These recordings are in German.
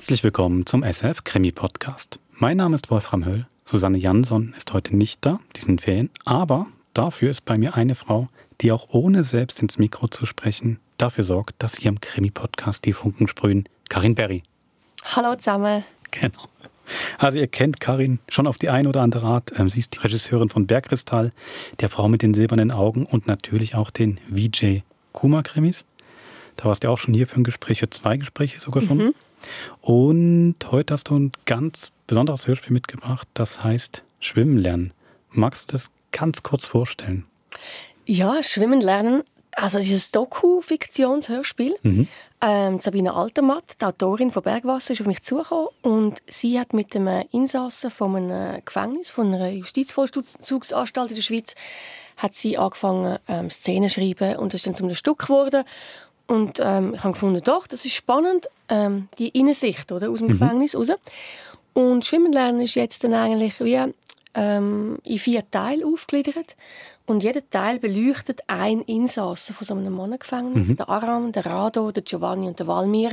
Herzlich willkommen zum SF Krimi Podcast. Mein Name ist Wolfram Höll. Susanne Jansson ist heute nicht da, die sind Ferien, aber dafür ist bei mir eine Frau, die auch ohne selbst ins Mikro zu sprechen dafür sorgt, dass hier im Krimi Podcast die Funken sprühen. Karin Berry. Hallo zusammen. Genau. Also ihr kennt Karin schon auf die eine oder andere Art. Ähm, sie ist die Regisseurin von Bergkristall, der Frau mit den silbernen Augen und natürlich auch den VJ Kuma-Krimis. Da warst du auch schon hier für ein Gespräch, für zwei Gespräche sogar schon. Mhm. Und heute hast du ein ganz besonderes Hörspiel mitgebracht, das heißt Schwimmen lernen. Magst du das ganz kurz vorstellen? Ja, Schwimmen lernen also es ist ein Doku-Fiktionshörspiel. Mhm. Ähm, Sabine Altermatt, die Autorin von Bergwasser, ist auf mich zugekommen und sie hat mit einem Insassen von einem Gefängnis, von einer Justizvollzugsanstalt in der Schweiz, hat sie angefangen, ähm, Szenen zu schreiben und das ist dann zu einem Stück geworden. Und ähm, ich habe gefunden, doch, das ist spannend, ähm, die Innensicht oder, aus dem mhm. Gefängnis raus. Und Schwimmen lernen ist jetzt dann eigentlich wie ähm, in vier Teile aufgegliedert. Und jeder Teil beleuchtet ein Insassen von so einem Mannengefängnis. Mhm. Der Aram, der Rado, der Giovanni und der Valmir.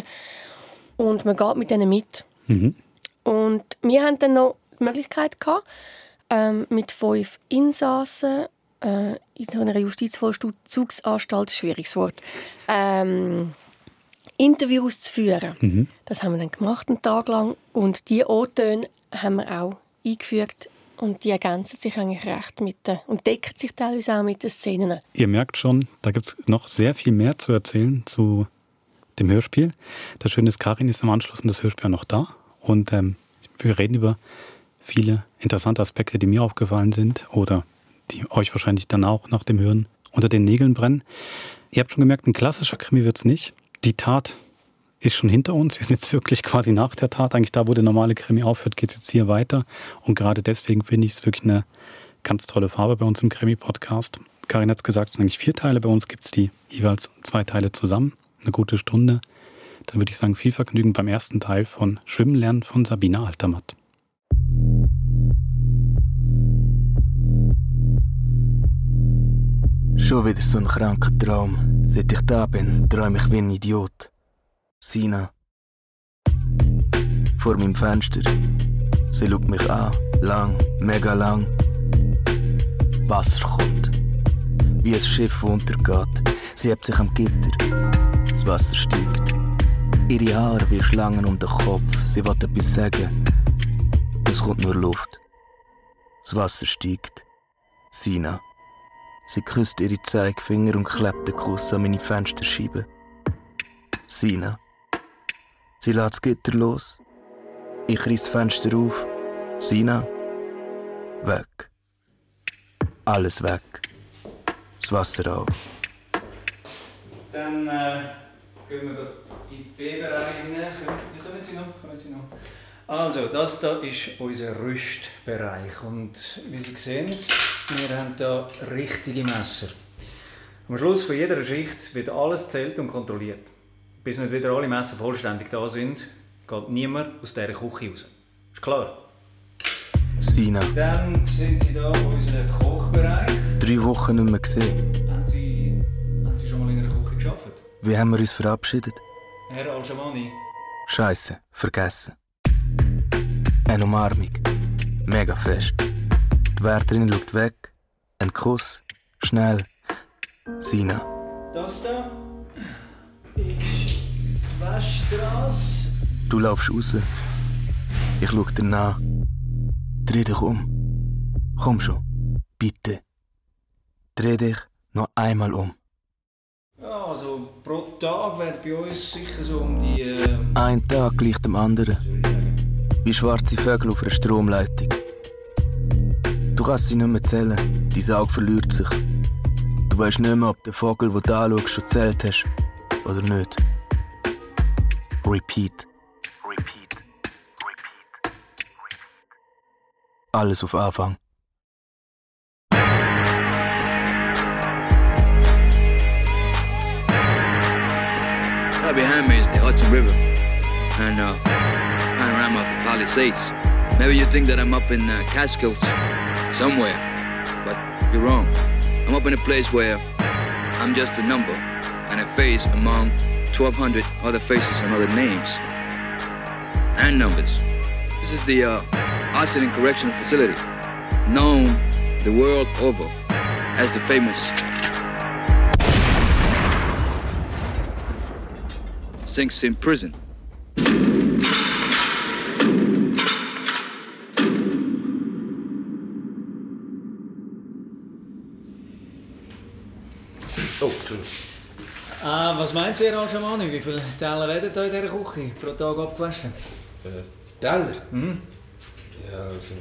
Und man geht mit denen mit. Mhm. Und wir hatten dann noch die Möglichkeit gehabt, ähm, mit fünf Insassen äh, in so einer Justizvollzugsanstalt, schwieriges Wort, ähm, Interviews zu führen. Mhm. Das haben wir dann gemacht, einen Tag lang. Und diese O-Töne haben wir auch eingefügt und die ergänzen sich eigentlich recht mit den, und decken sich teilweise auch mit den Szenen. Ihr merkt schon, da gibt es noch sehr viel mehr zu erzählen zu dem Hörspiel. Das Schöne ist, Karin ist am Anschluss und das Hörspiel auch noch da. Und ähm, wir reden über viele interessante Aspekte, die mir aufgefallen sind oder die euch wahrscheinlich dann auch nach dem Hören unter den Nägeln brennen. Ihr habt schon gemerkt, ein klassischer Krimi wird es nicht. Die Tat ist schon hinter uns. Wir sind jetzt wirklich quasi nach der Tat. Eigentlich da, wo der normale Krimi aufhört, geht es jetzt hier weiter. Und gerade deswegen finde ich es wirklich eine ganz tolle Farbe bei uns im Krimi-Podcast. Karin hat es gesagt, es sind eigentlich vier Teile. Bei uns gibt es die jeweils zwei Teile zusammen. Eine gute Stunde. Dann würde ich sagen, viel Vergnügen beim ersten Teil von Schwimmen lernen von Sabina Altermatt. Schon wieder so ein kranker Traum. Seit ich da bin, träume ich wie ein Idiot. Sina. Vor meinem Fenster. Sie schaut mich an, lang, mega lang. Wasser kommt. Wie ein Schiff, untergeht. Sie hebt sich am Gitter. Das Wasser steigt. Ihre Haare wie Schlangen um den Kopf. Sie will etwas sagen. Es kommt nur Luft. Das Wasser steigt. Sina. Sie küsst ihre Zeigefinger und klebt den Kuss an meine Fensterscheibe. Sina. Sie lässt das Gitter los. Ich reiß das Fenster auf. Sina. Weg. Alles weg. Das Wasser auch. Dann äh, gehen wir in den Bereich hinein. Kommen Sie noch? Kommen Sie noch? Also, das hier ist unser Rüstbereich. Und wie Sie sehen, wir haben hier richtige Messer. Am Schluss von jeder Schicht wird alles zählt und kontrolliert. Bis nicht wieder alle Messer vollständig da sind, geht niemand aus dieser Küche raus. Ist klar? Sina. Dann sehen Sie hier unseren Kochbereich. Drei Wochen nicht mehr gesehen. Haben Sie, haben Sie schon mal in einer Küche geschafft? Wie haben wir uns verabschiedet? Herr Al-Shamani. Scheiße, vergessen. Eine Umarmung. Mega fest. Die Wärterin schaut weg. Ein Kuss. Schnell. Sina. Das da ist Weststrasse. Du laufst raus. Ich schau dir nach. Dreh dich um. Komm schon. Bitte. Dreh dich noch einmal um. Ja, also pro Tag wird bei uns sicher so um die. Äh... Ein Tag gleich dem anderen. Wie schwarze Vögel auf einer Stromleitung. Du kannst sie nicht mehr zählen. Dein Auge verliert sich. Du weißt nicht mehr, ob der Vogel, den du anschaust, schon zählt hast oder nicht. Repeat. Repeat. Repeat. Alles auf Anfang. Right behind me is the Hudson River and uh, panorama of the Palisades. Maybe you think that I'm up in uh, Catskills somewhere, but you're wrong. I'm up in a place where I'm just a number and a face among 1,200 other faces and other names. and numbers. This is the uh, Arsenal Correctional Facility, known the world over as the famous Sing Sing Prison. Ah, was meint ihr, Al-Jamani? Wie viele Teller werden da in dieser Küche pro Tag abgewaschen? Äh, Teller? Mhm. Ja, also,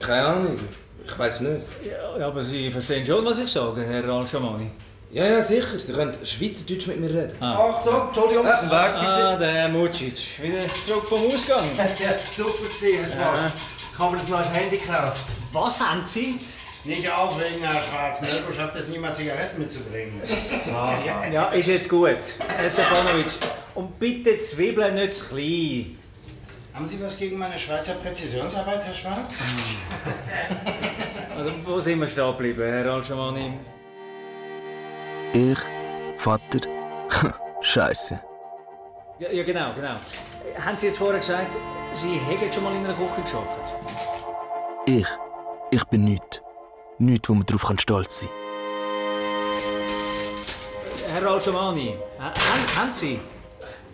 keine Ahnung. Ich weiß nicht. Ja, ja, aber Sie verstehen schon, was ich sage, Herr Al-Jamani. Ja, ja, sicher. Sie können Schweizerdeutsch mit mir reden. Achtung, Entschuldigung, auf dem Weg Ah, der Herr Mucic. Wieder zurück vom Ausgang. bitte. Ja, super gesehen, Herr Schwarz. Ich habe das neues Handy gekauft. Was haben Sie? Nicht aufregen, Herr Schwarz. Mirko schafft es niemand, Zigaretten mitzubringen. Ja, ja, ist jetzt gut. Herr Stefanovic. Und bitte Zwiebeln nicht zu klein. Haben Sie was gegen meine Schweizer Präzisionsarbeit, Herr Schwarz? Also, wo sind wir stehen geblieben, Herr Al-Jamani? Ich, Vater, Scheiße. Ja, ja, genau, genau. Haben Sie jetzt vorher gesagt, Sie hätten schon mal in einer Küche gearbeitet? Ich, ich bin nichts. Nichts, wo man kann stolz sein Herr Al-Jamani, ha- haben, haben Sie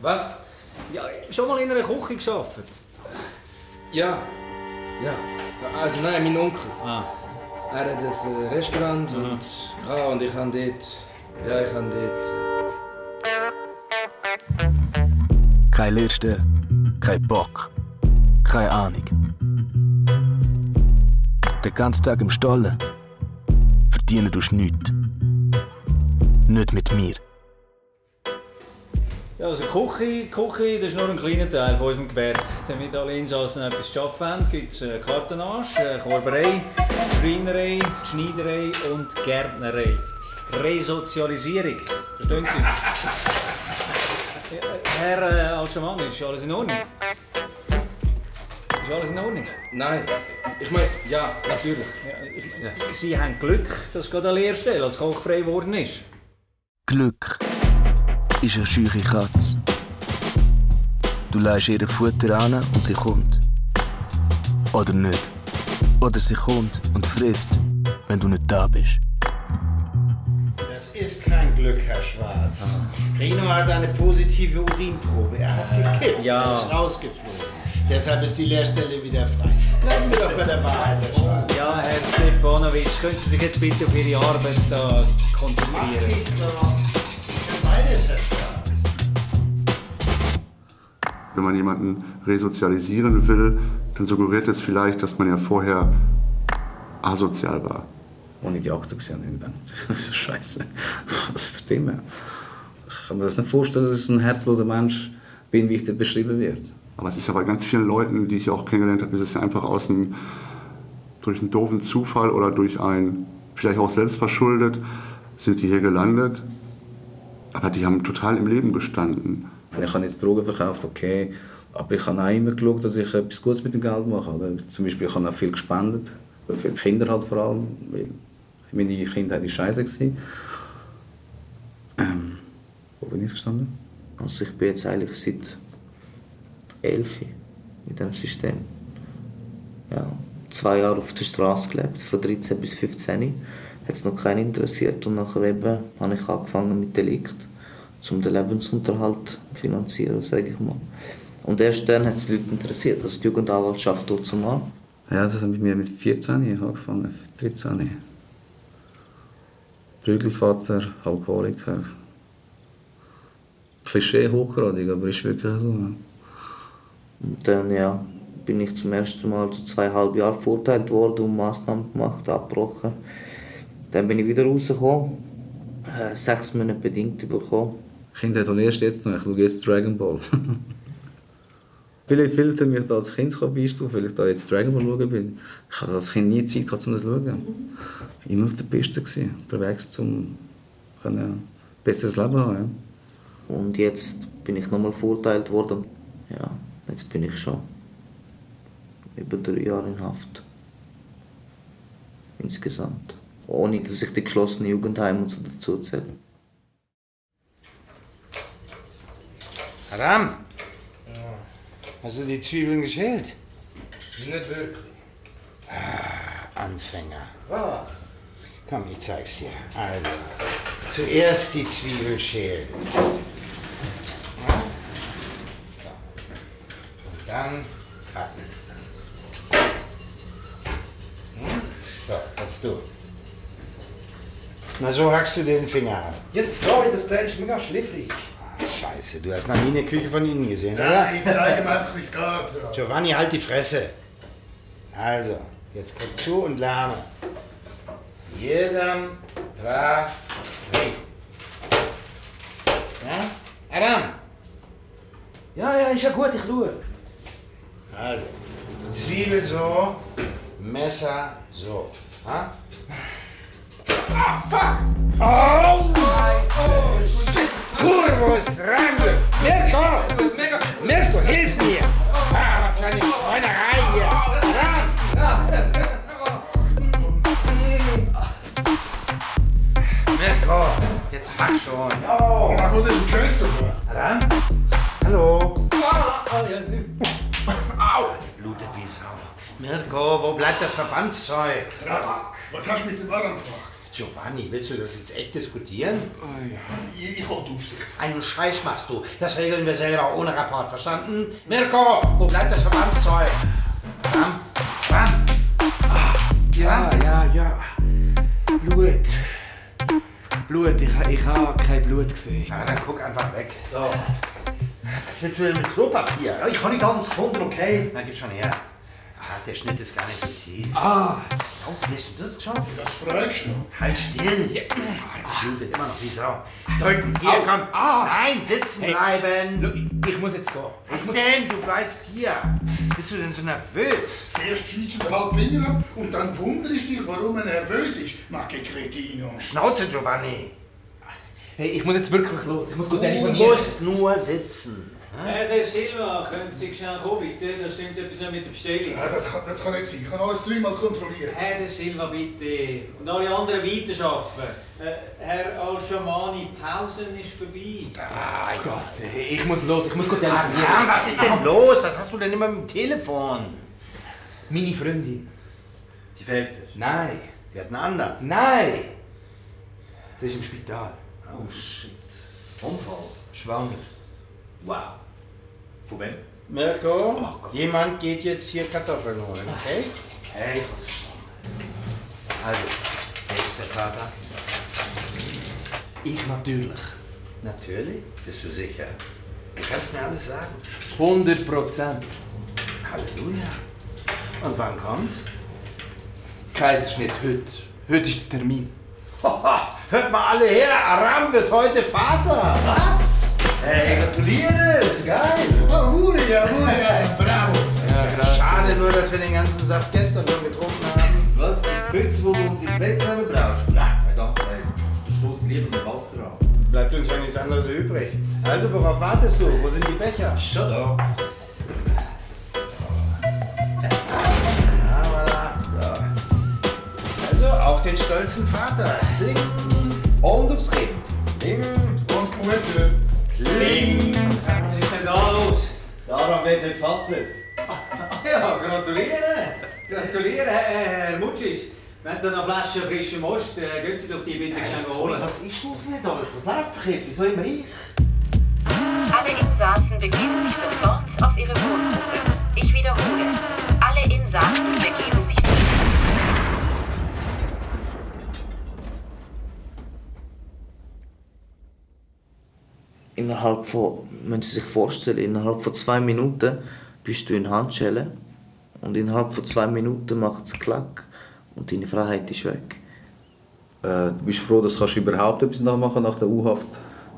Was? ja, schon mal in einer Küche gearbeitet? Ja. Ja. Also nein, mein Onkel. Ah. Er hat ein äh, Restaurant und, ja, und ich habe dort... Ja, ich habe dort... Kein Lehrstelle, kein Bock, keine Ahnung. Den ganzen Tag im Stollen. Verdienen tust nichts. Nicht mit mir. Ja, also Küche, Küche, das ist nur ein kleiner Teil von unserem Gewerbe. Damit alle Insassen etwas zu arbeiten haben, gibt es Kartonage, äh, Korberei, Schreinerei, Schneiderei und Gärtnerei. Resozialisierung. Verstehen Sie? Herr äh, Alschamani, ist alles in Ordnung? Ist alles in Ordnung? Nein, ich meine, ja, natürlich. Ja, ich, Sie haben Glück, dass gerade eine Lehrstelle als Koch frei geworden ist. Glück ist eine scheuche Katze. Du leihst ihr Futter an und sie kommt. Oder nicht. Oder sie kommt und frisst, wenn du nicht da bist. Das ist kein Glück, Herr Schwarz. Rino hat eine positive Urinprobe. Er hat gekifft Ja. und ist rausgeflogen. Deshalb ist die Lehrstelle wieder frei. Bleiben wir doch bei der Wahrheit. Ja, Herr Stepanovic, können Sie sich jetzt bitte auf Ihre Arbeit da konzentrieren? beides, Herr. Wenn man jemanden resozialisieren will, dann suggeriert es vielleicht, dass man ja vorher asozial war. Ich die Akte gesehen habe, habe ich gedacht, das ist scheiße. Was ist stimmen? Ich kann mir das nicht vorstellen, dass ich ein herzloser Mensch bin, wie ich dort beschrieben wird. Aber es ist ja bei ganz vielen Leuten, die ich auch kennengelernt habe, ist es ja einfach aus einem, durch einen doofen Zufall oder durch ein, vielleicht auch selbst verschuldet, sind die hier gelandet. Aber die haben total im Leben gestanden. Ich habe jetzt Drogen verkauft, okay, aber ich habe auch immer geschaut, dass ich etwas Gutes mit dem Geld mache. Oder? Zum Beispiel, ich habe auch viel gespendet, für die Kinder halt vor allem, weil meine Kindheit war scheiße. Ähm, wo bin ich gestanden? Also ich bin jetzt eigentlich seit 11 in diesem System. Ja, zwei Jahre auf der Straße gelebt, von 13 bis 15. Hat es noch keinen interessiert und nachher eben habe ich angefangen mit Delikt, um den Lebensunterhalt zu finanzieren, sage ich mal. Und erst dann hat es die Leute interessiert, also die Jugendanwaltschaft dort zum Mann. Ja, das mit mir mit 14 angefangen, 13. Prügelvater, Alkoholiker. Klischee hochgradig, aber ist wirklich so. Und dann ja, bin ich zum ersten Mal zu zweieinhalb Jahren verurteilt worden und Maßnahmen gemacht, abgebrochen. Dann bin ich wieder rausgekommen, äh, sechs Monate bedingt bekommen. Kinder lernst jetzt noch, ich schaue jetzt Dragon Ball. Viele filtern mich da als Kind einstufen, weil ich da jetzt Dragon Ball schauen bin. Ich hatte als Kind nie Zeit, gehabt, um das zu schauen. Immer auf der Piste, gewesen, unterwegs, um ein besseres Leben zu haben. Ja. Und jetzt bin ich nochmal verurteilt worden. Ja, jetzt bin ich schon über drei Jahre in Haft. Insgesamt. Ohne dass ich die geschlossene Jugendheime und so dazu zähle. Haram! Hast du die Zwiebeln geschält? Nicht wirklich. Ah, Anfänger. Was? Komm, ich zeig's dir. Also, zuerst die Zwiebel schälen. Ja? So. Und dann hacken. Hm? So, jetzt du. Na, so hackst du den Finger ab. Ja, sorry, das Teil ist mega schliffrig. Scheiße, du hast noch nie eine Küche von innen gesehen, oder? Ich zeige mal einfach, wie es geht. Ja. Giovanni, halt die Fresse. Also, jetzt guck zu und lerne. Jedem, zwei, drei. Ja? Adam! Ja, ja, ist ja gut, ich schaue. Also, Zwiebel so, Messer so. Ha? Ah, fuck! Oh, oh, shit! Kurvus, Rangel! Mirko! Mirko, hilf mir! Ah, was für eine Schweinerei hier! Ran! Mirko, jetzt hack schon! Oh, mach was ist ein Köster? Ran? Hallo? Au! Blutet wie Sau. Mirko, wo bleibt das Verbandszeug? Was hast du mit dem Arm gemacht? Giovanni, willst du das jetzt echt diskutieren? Ich, ich hol die Aufsicht. Einen Scheiß machst du. Das regeln wir selber ohne Rapport, verstanden? Mirko, wo bleibt das Verbandszeug? Ram, Ram. Ja, ja, ja. Blut. Blut, ich, ich habe kein Blut gesehen. Na, dann guck einfach weg. So. Was willst du denn mit Klopapier? Ja, ich habe nicht alles gefunden, okay? Na, gib schon her. Ach, der Schnitt ist gar nicht so tief. Ah! Oh, wie hast du das geschafft? Das fragst du. Halt still. Oh, das blutet immer noch wie Sau. Drücken, hier, komm. Nein, sitzen bleiben. Ich muss jetzt gehen. Was denn? Du bleibst hier. Was bist du denn so nervös? Zuerst schneidest du halb Finger ab und dann wunderst dich, warum er nervös ist. Mach che Cretino. Schnauze, Giovanni. Hey, ich muss jetzt wirklich los. Ich muss gut Du musst nur sitzen. Äh, der Silva, können Sie schnell kommen, bitte? Da stimmt etwas nicht mit der Bestellung. Ja, das, kann, das kann nicht sein. Ich kann alles dreimal kontrollieren. Herr der Silva, bitte. Und alle anderen weiterarbeiten. Äh, Herr Al-Shamani, Pausen ist vorbei. Ah, Gott, ich muss los. Ich muss gut telefonieren. was ist denn los? Was hast du denn immer mit dem Telefon? Meine Freundin. Sie fällt dir. Nein. Sie hat einen anderen. Nein! Sie ist im Spital. Oh shit. Unfall. Schwanger. Wow. Von wem? Mirko, jemand geht jetzt hier Kartoffeln holen, okay? Hey, ich hab's verstanden. Also, wer ist der Vater? Ich natürlich. Natürlich. Bist du sicher? Du kannst mir alles sagen. 100 Prozent. Halleluja. Und wann kommt's? Kaiserschnitt heute. Heute ist der Termin. Hoha, hört mal alle her, Aram wird heute Vater. Was? Hey, gratuliere, ist geil. Oh, Hure, ja, Hure, ja. Bravo. Schade nur, dass wir den ganzen Saft gestern schon getrunken haben. Was, die Pfütze, die du unter dem Bett zusammen brauchst? Nein, danke, ey. Du stoßt lieber mit Wasser an. Bleibt uns ja nichts anderes übrig. Also, worauf wartest du? Wo sind die Becher? Schon da. Ah. Also, auf den stolzen Vater. Kling. Vater. Ja, gratulieren! Gratulieren, Herr, Mutschis. Wenn da noch Flaschen frischen Most, äh, gehen Sie doch die bitte schnell holen. Was ist los mit euch? Was läuft verkehrt? Wieso immer ich? Alle Insassen begeben sich sofort auf ihre Wohnungen. Ich wiederhole. Alle Insassen begeben sich Innerhalb von, müssen Sie sich vorstellen, innerhalb von zwei Minuten bist du in Handschellen und innerhalb von zwei Minuten macht es Klack und deine Freiheit ist weg. Äh, du bist froh, dass du überhaupt etwas nachmachen nach der U-Haft.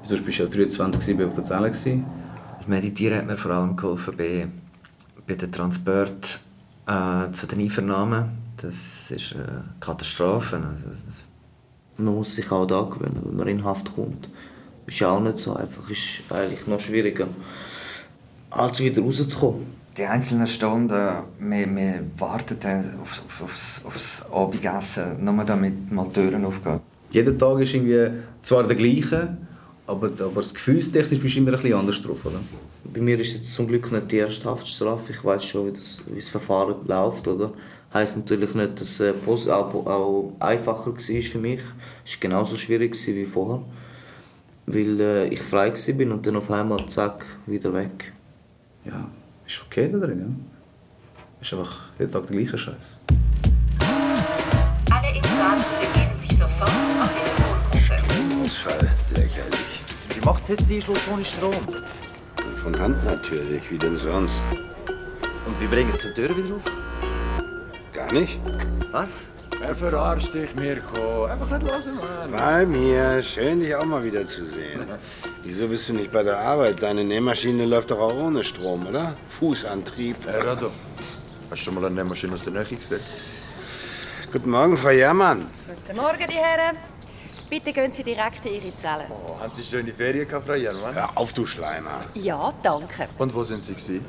Sonst bist du ja 23 auf der Zelle. Gewesen. Meditieren hat mir vor allem geholfen bei, bei den Transport äh, zu den Einvernahmen. Das ist eine Katastrophe. Also, Man muss sich auch da gewöhnen, wenn man in Haft kommt. Ist ja auch nicht so einfach, ist eigentlich noch schwieriger, als wieder rauszukommen. Die einzelnen Stunden, wir, wir warten auf, auf, aufs, aufs Abendessen, nur damit mal die Türen aufgehen. Jeder Tag ist irgendwie zwar der gleiche, Aber, aber das gefühlstechnisch bist du immer ein bisschen anders drauf, oder? Bei mir ist jetzt zum Glück nicht die erste Haftstrafe. Ich weiß schon, wie das, wie das Verfahren läuft, oder? Heißt natürlich nicht, dass es äh, auch, auch einfacher war für mich. Es war genauso schwierig wie vorher, weil äh, ich frei war und dann auf einmal zack wieder weg. Ja, ist okay da drin, ja. Ist einfach jeden Tag der gleiche Scheiß. Alle Insassen begeben sich sofort auf ihre Wohngruppe. Stromausfall, lächerlich. Wie macht jetzt die Schluss ohne Strom? Von Hand natürlich, wie denn sonst? Und wie bringen Sie die Tür wieder auf? Gar nicht. Was? Er verarscht dich, Mirko. Einfach nicht hören, Mann. Bei mir, schön dich auch mal wieder zu sehen. Wieso bist du nicht bei der Arbeit? Deine Nähmaschine läuft doch auch ohne Strom, oder? Fußantrieb. Hey, Rado, hast du schon mal eine Nähmaschine aus der Nähe gesehen? Guten Morgen, Frau Jermann. Guten Morgen, die Herren. Bitte gehen Sie direkt in Ihre Zelle. Oh, haben Sie schöne Ferien gehabt, Frau Jermann? Hör auf, du Schleimer. Ja, danke. Und wo sind Sie gewesen?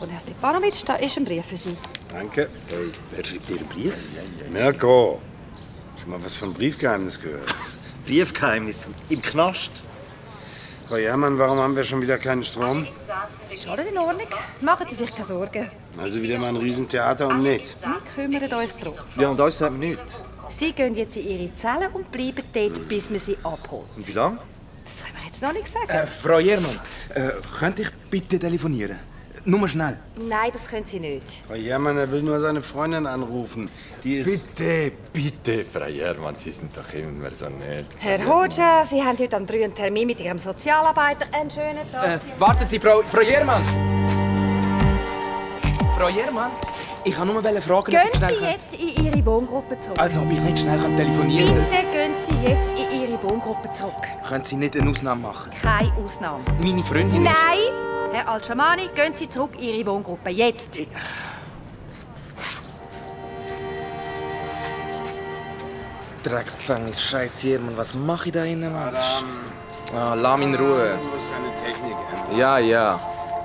Und Herr Stepanovic, da ist ein Brief für Sie. Danke. Hey, wer schreibt dir einen Brief? Mirko, schon mal was von Briefgeheimnis gehört? Briefgeheimnis im Knast. Frau Jermann, warum haben wir schon wieder keinen Strom? Ist alles in Ordnung? Machen Sie sich keine Sorgen. Also wieder mal ein Riesentheater und nichts. Wir kümmern uns darum. Ja, und uns haben wir nichts. Sie gehen jetzt in Ihre Zelle und bleiben dort, bis man Sie abholt. Und wie lange? Das können wir jetzt noch nicht sagen. Äh, Frau Jermann, äh, könnte ich bitte telefonieren? Nur mal schnell. Nein, das können Sie nicht. Frau Jermann, er will nur seine Freundin anrufen. Die ist... Bitte, bitte, Frau Jermann, Sie sind doch immer so nett. Herr Hoja, Sie haben heute am 3 einen Termin mit Ihrem Sozialarbeiter. Einen schönen Tag. Äh, warten Sie, Frau, Frau Jermann! Frau Jermann, ich kann nur fragen, ob Gehen ich schnell... Sie jetzt in Ihre Wohngruppe zurück. Also, ob ich nicht schnell kann telefonieren kann? Bitte gehen Sie jetzt in Ihre Wohngruppe zurück. Können Sie nicht eine Ausnahme machen? Keine Ausnahme. Meine Freundin Nein! ist... Herr Al-Shamani, gehen Sie zurück in Ihre Wohngruppe. Jetzt! Drecksgefängnis, scheiß Jermann, was mache ich da innen, Mann? Ah, lass mich in Ruhe. Du musst deine Technik ändern. Ja, ja.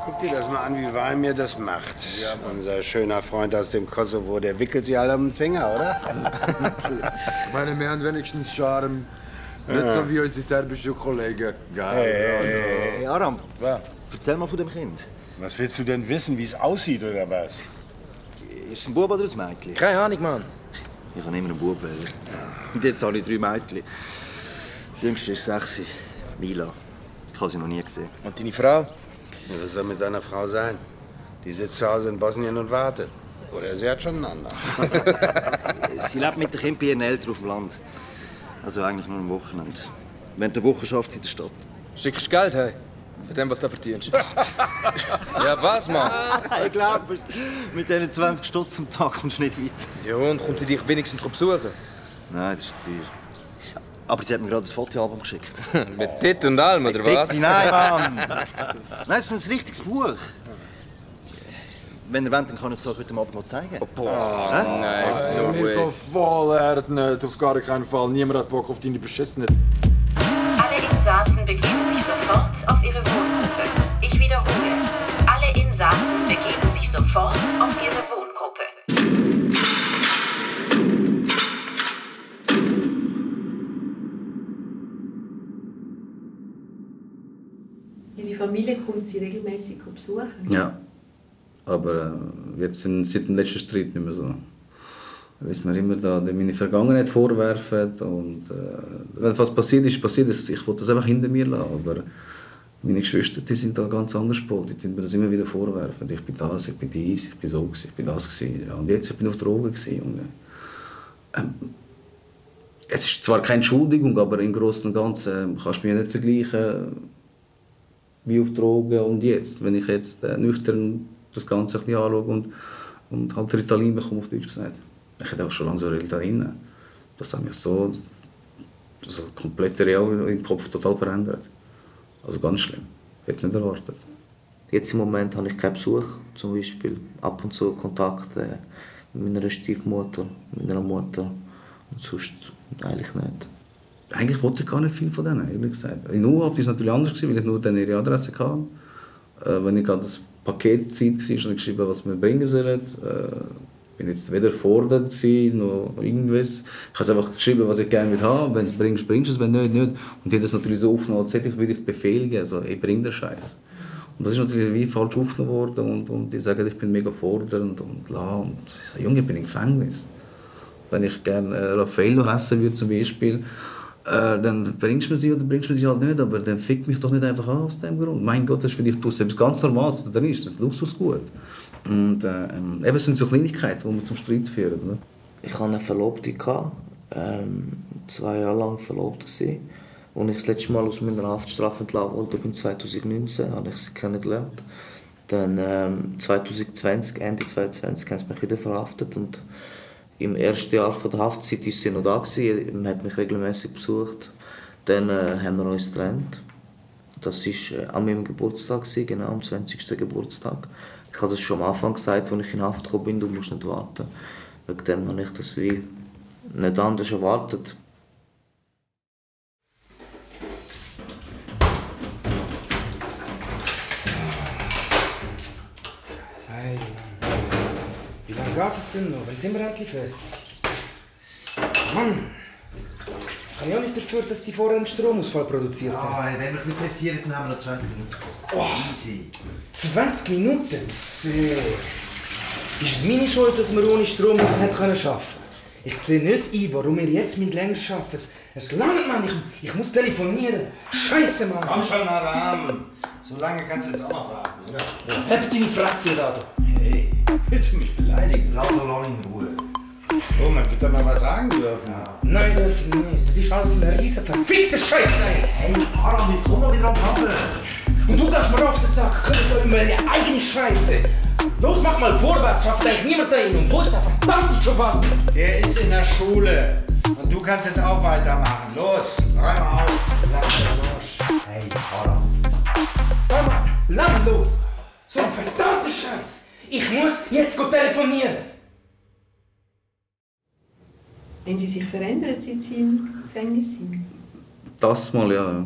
Guck dir das mal an, wie Walmir das macht. Unser schöner Freund aus dem Kosovo, der wickelt sich alle um den Finger, oder? Meine, wir haben wenigstens Charme. Nicht Ja. so wie unsere serbischen Kollegen. Geil. Hey, Hey, Aram, erzähl mal von dem Kind. Was willst du denn wissen, wie es aussieht oder was? Ist es ein Bub oder ein Mädchen? Keine Ahnung, Mann. Ich kann immer einen Bub wählen. Und jetzt habe ich drei Mädchen. Das jüngste ist sechs. Lila. Ich habe sie noch nie gesehen. Und deine Frau? Was soll mit seiner Frau sein? Die sitzt zu Hause in Bosnien und wartet. Oder sie hat schon einen anderen. sie lebt mit dem Kind bei ihren Eltern auf dem Land. Also eigentlich nur am Wochenende. Während der Woche schafft sie in der Stadt. Schickst du Geld, hey? Für dem, was du verdienst. ja, was, Mann? ich glaube es. Mit diesen 20 Stutz am Tag kommst du nicht weit. Ja, und kommt sie dich wenigstens besuchen? Nein, das ist zu teuer. Aber sie hat mir gerade ein Fotoalbum geschickt. Mit Tit und allem, oder was? Nein, Mann! Nein, es ist ein richtiges Buch. Wenn ihr wollt, dann kann ich es euch heute Abend mal zeigen. Oh, boah, nein, no way. Mirko, voll, er hat nicht. Auf gar keinen Fall. Niemand hat Bock auf deine beschissene... Familie kommt Sie regelmäßig besuchen? Ja. Aber äh, jetzt sind, seit dem letzten Streit nicht mehr so. Ist mir immer da meine Vergangenheit vorwerfen und äh, wenn was passiert ist, passiert ist. Ich wollte das einfach hinter mir lassen, aber meine Geschwister, die sind da ganz anders Sport. Die mir das immer wieder vorwerfen. Ich bin das, ich bin dies, ich bin so, ich bin das gewesen. Ja, und jetzt ich bin auf Drogen gewesen, Junge. Ähm, es ist zwar keine Entschuldigung, aber im Großen und Ganzen kannst du mich nicht vergleichen wie auf Drogen und jetzt. Wenn ich jetzt äh, nüchtern das Ganze ein bisschen anschaue und, und halt Ritalin bekomme, auf Deutsch gesagt. Ich hätte auch schon lange so Ritalin. Das hat mich so, so komplett real im Kopf total verändert. Also ganz schlimm. Hätte es nicht erwartet. Jetzt im Moment habe ich keinen Besuch, zum Beispiel. Ab und zu Kontakt äh, mit meiner Stiefmutter, mit meiner Mutter. Und sonst eigentlich nicht. Eigentlich wollte ich gar nicht viel von denen, ehrlich gesagt. In U-Haft war es natürlich anders, weil ich nur dann ihre Adresse hatte. Äh, wenn ich gerade das Paket Zeit war, habe ich geschrieben, was wir bringen sollen. Äh, bin jetzt weder fordert gewesen, noch irgendwas. Ich habe einfach geschrieben, was ich gerne haben Wenn du es bringst, bringst du es, wenn nicht, nicht. Und die haben das natürlich so aufgenommen, als hätte ich wirklich Befehl gegeben, also ich bring den Scheiß. Und das ist natürlich wie falsch aufgenommen worden und, und die sagen, ich bin mega fordernd und la. Und ich sage, Junge, ich bin im Gefängnis. Wenn ich gerne äh, Raffaello essen würde zum Beispiel, äh, dann bringst du sie oder bringst du sie halt nicht, aber dann fickt mich doch nicht einfach an aus dem Grund. Mein Gott, das ist für dich etwas ganz Normales, das ist, das ist Luxusgut. Und äh, ähm, eben sind so Kleinigkeiten, die wir zum Streit führen. Oder? Ich hatte eine Verlobte, ähm, zwei Jahre lang verlobt. Gewesen. Als ich das letzte Mal aus meiner Haftstrafe entlassen wurde, bin 2019, habe ich sie kennengelernt. Dann ähm, 2020, Ende 2020, haben sie mich wieder verhaftet und im ersten Jahr von der Haftzeit war sie noch da, gewesen. man hat mich regelmäßig besucht. Dann äh, haben wir uns getrennt. Das war äh, an meinem Geburtstag, genau am 20. Geburtstag. Ich habe das schon am Anfang gesagt, als ich in Haft gekommen bin, du musst nicht warten. Wegen dem habe ich das wie nicht anders erwartet. Hey, wie lange es denn noch? Wann sind wir endlich fertig? Mann! Kann ich auch nicht dafür, dass die vorher einen Stromausfall produziert haben. Ah, wenn mich nicht pressiert, dann haben wir noch 20 Minuten. Oh, Easy. 20 Minuten? Sehr. Ist es meine Schuld, dass wir ohne Strom nicht hätten können arbeiten Ich sehe nicht ein, warum wir jetzt mit länger arbeiten. Es, es langt, Mann. Ich, ich muss telefonieren. Scheiße, Mann. Komm schon mal ran. So lange kannst du jetzt auch noch warten, oder? Ja. Hab deine Fresse, Rado. Hey, willst du mich beleidigen? Lass doch noch in Ruhe. Oh, man wird doch mal was sagen dürfen. Nein, dürfen nicht. Das ist alles ein riesen verfickter Scheißteil. Hey, Aram, jetzt komm mal wieder am Kabel. Und du gehst mir auf den Sack. Kümmert euch um eure eigene Scheiße. Los, mach mal vorwärts. Schafft eigentlich niemand dahin. Und wo ist der verdammte Giovanni? Der ist in der Schule. Und du kannst jetzt auch weitermachen. Los, räum auf. Lass Arsch. Hey, Aram. Komm mal, lang los. So ein verdammter Scheiß. Ich muss jetzt go telefonieren. Haben Sie sich verändert, seit Sie im Gefängnis sind? Das mal, ja.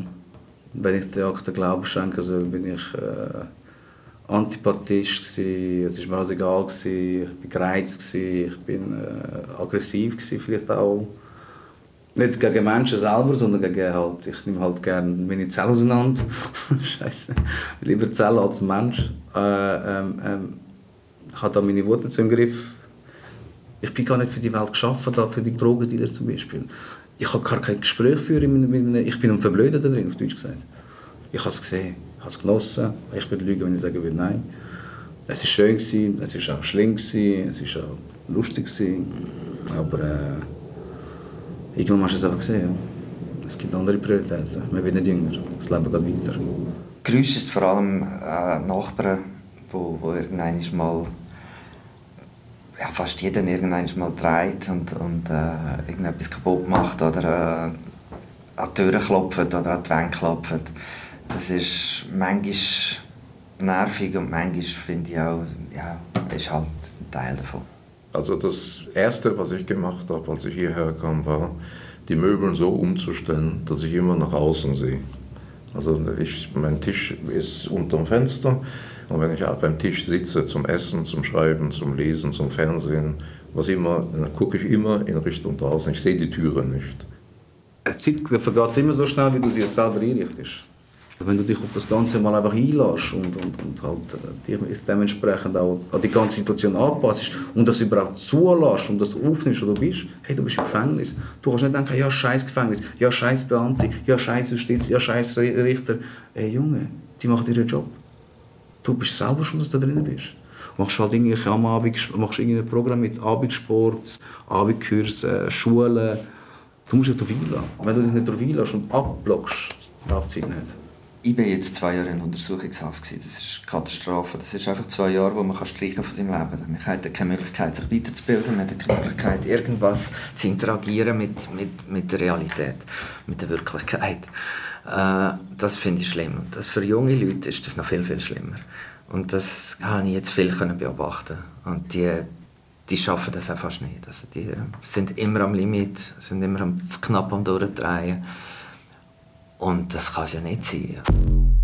Wenn ich der Akte Glauben schenken soll, bin ich äh, Antipathist gewesen. Es war mir alles egal gewesen. Ich bin gereizt gewesen. Ich bin äh, aggressiv gewesen, vielleicht auch. Nicht gegen Menschen selber, sondern gegen halt, ich nehme halt gerne meine Zelle auseinander. Scheiße. Lieber Zelle als Mensch. Äh, ähm, ähm, ich habe da meine Wurzeln im Griff. Ich bin gar nicht für die Welt geschaffen, da für die Drogendealer zum Beispiel. Ich habe gar kein Gespräch führen. Mit, mit, ich bin am Verblöden da drin, auf Deutsch gesagt. Ich habe es gesehen, ich habe es genossen. Ich würde lügen, wenn ich sagen würde, nein. Es war schön, gewesen, es war auch schlimm, gewesen, es war auch lustig. Gewesen, aber äh, irgendwann hast du es einfach gesehen. Ja. Es gibt andere Prioritäten. Man wird nicht jünger. Das Leben geht weiter. Geräusch ist vor allem äh, Nachbarn, wo irgendwann mal fast jeder irgendwann mal dreht und, und äh, irgendetwas kaputt macht oder äh, an die Türen klopft oder an die Wände klopft. Das ist manchmal nervig und manchmal finde ich auch, ja, ist halt ein Teil davon. Also das Erste, was ich gemacht habe, als ich hierher kam, war, die Möbel so umzustellen, dass ich immer nach außen sehe. Also ich, mein Tisch ist unterm Fenster und wenn ich beim Tisch sitze zum Essen, zum Schreiben, zum Lesen, zum Fernsehen, was immer, dann gucke ich immer in Richtung draußen. Ich sehe die Türe nicht. Die Zeit vergeht immer so schnell, wie du sie selber einrichtest. Wenn du dich auf das Ganze mal einfach einlässt und, und, und halt dich dementsprechend auch an die ganze Situation anpasst und das überhaupt zulässt und das aufnimmst, wo du bist, hey, du bist im Gefängnis. Du kannst nicht denken, ja, scheiß Gefängnis, ja, scheiß Beamte, ja, scheiß Justiz, ja, scheiß Richter. Ey, Junge, die machen ihren Job. Du bist selber schon, dass du da drin bist. Machst halt irgendwie am Abend, machst irgendein Programm mit Abendsport, Abendkurse, Schulen. Du musst dich darauf einlassen. Wenn du dich nicht darauf einlässt und abblockst, läuft es nicht. Ich war jetzt zwei Jahre in Untersuchungshaft. Das ist eine Katastrophe. Das ist einfach zwei Jahre, wo man streichen von seinem Leben. Man hat keine Möglichkeit, sich weiterzubilden. Man hat keine Möglichkeit, irgendwas zu interagieren mit, mit, mit der Realität, mit der Wirklichkeit. Äh, das finde ich schlimm. Das für junge Leute ist das noch viel, viel schlimmer. Und das habe ich jetzt viel beobachten. Und die, die schaffen das fast nicht. Also die sind immer am Limit, sind immer knapp am Durchdrehen. Und das kann es ja nicht sein.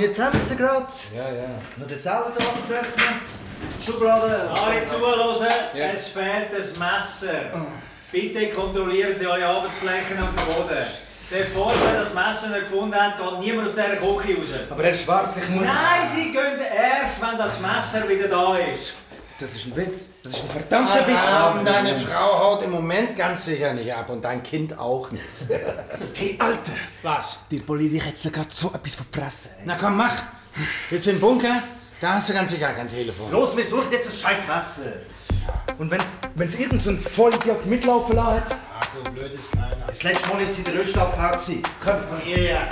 Jetzt haben wir sie gerade. Ja, ja. Noch den Teller da öffnen. Schublade. Alle zuhören, es fehlt das Messer. Bitte kontrollieren Sie alle Arbeitsflächen am Boden. Bevor wir das Messer nicht gefunden haben, geht niemand aus dieser Küche raus. Aber Herr Schwarz, ich muss... Nein, Sie gehen erst, wenn das Messer wieder da ist. Das ist ein Witz. Das ist ein verdammter Witz. Ah, deine Frau haut im Moment ganz sicher nicht ab und dein Kind auch nicht. Hey, Alter! Was? Dir poliert dich jetzt gerade so etwas verpressen. Na komm, mach. Jetzt im Bunker, da hast du ganz sicher kein Telefon. Los, mir sucht jetzt das scheiß Wasser. Und wenn's, wenn's irgend so ein Vollidiot mitlaufen lässt? Ach, so blöd ist keiner. Das letzte Mal ist sie in der Rüstabfahrt. gewesen. Komm von ihr her.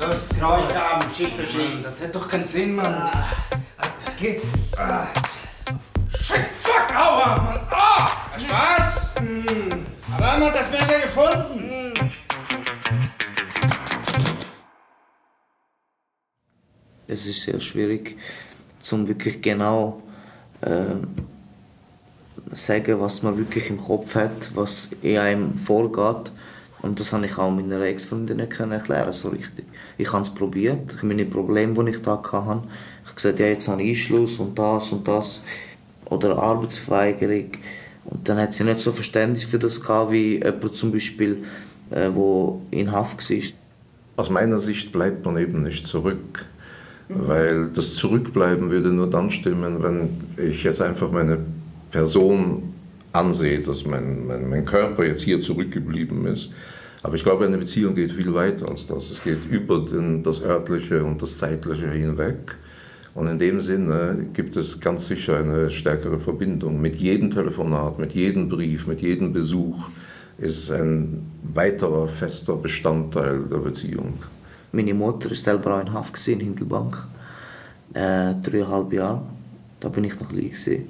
Los, Krankenhaben, Schiff verschieben. Das hat doch keinen Sinn, Mann. Geht. Ah. Scheiß Fuck, aua, Mann. Ah! Schwarz? Hm. Aber haben wir das Messer gefunden? Es ist sehr schwierig, zum wirklich genau äh, sagen, was man wirklich im Kopf hat, was in einem vorgeht. Und das habe ich auch meiner Ex-Freundin nicht können erklären so richtig. Ich habe es probiert, meine Probleme, die ich da hatte. Ich habe gesagt, ja, jetzt habe ich Einschluss und das und das. Oder Arbeitsverweigerung. Und dann hat sie nicht so Verständnis für das gehabt, wie jemand zum Beispiel, äh, wo in Haft war. Aus meiner Sicht bleibt man eben nicht zurück. Weil das Zurückbleiben würde nur dann stimmen, wenn ich jetzt einfach meine Person ansehe, dass mein, mein, mein Körper jetzt hier zurückgeblieben ist. Aber ich glaube, eine Beziehung geht viel weiter als das. Es geht über den, das Örtliche und das Zeitliche hinweg. Und in dem Sinne gibt es ganz sicher eine stärkere Verbindung. Mit jedem Telefonat, mit jedem Brief, mit jedem Besuch ist ein weiterer fester Bestandteil der Beziehung. Meine Mutter war selber auch in Haft in Hindelbank. Äh, dreieinhalb Jahre. Da bin ich noch klein. Gewesen.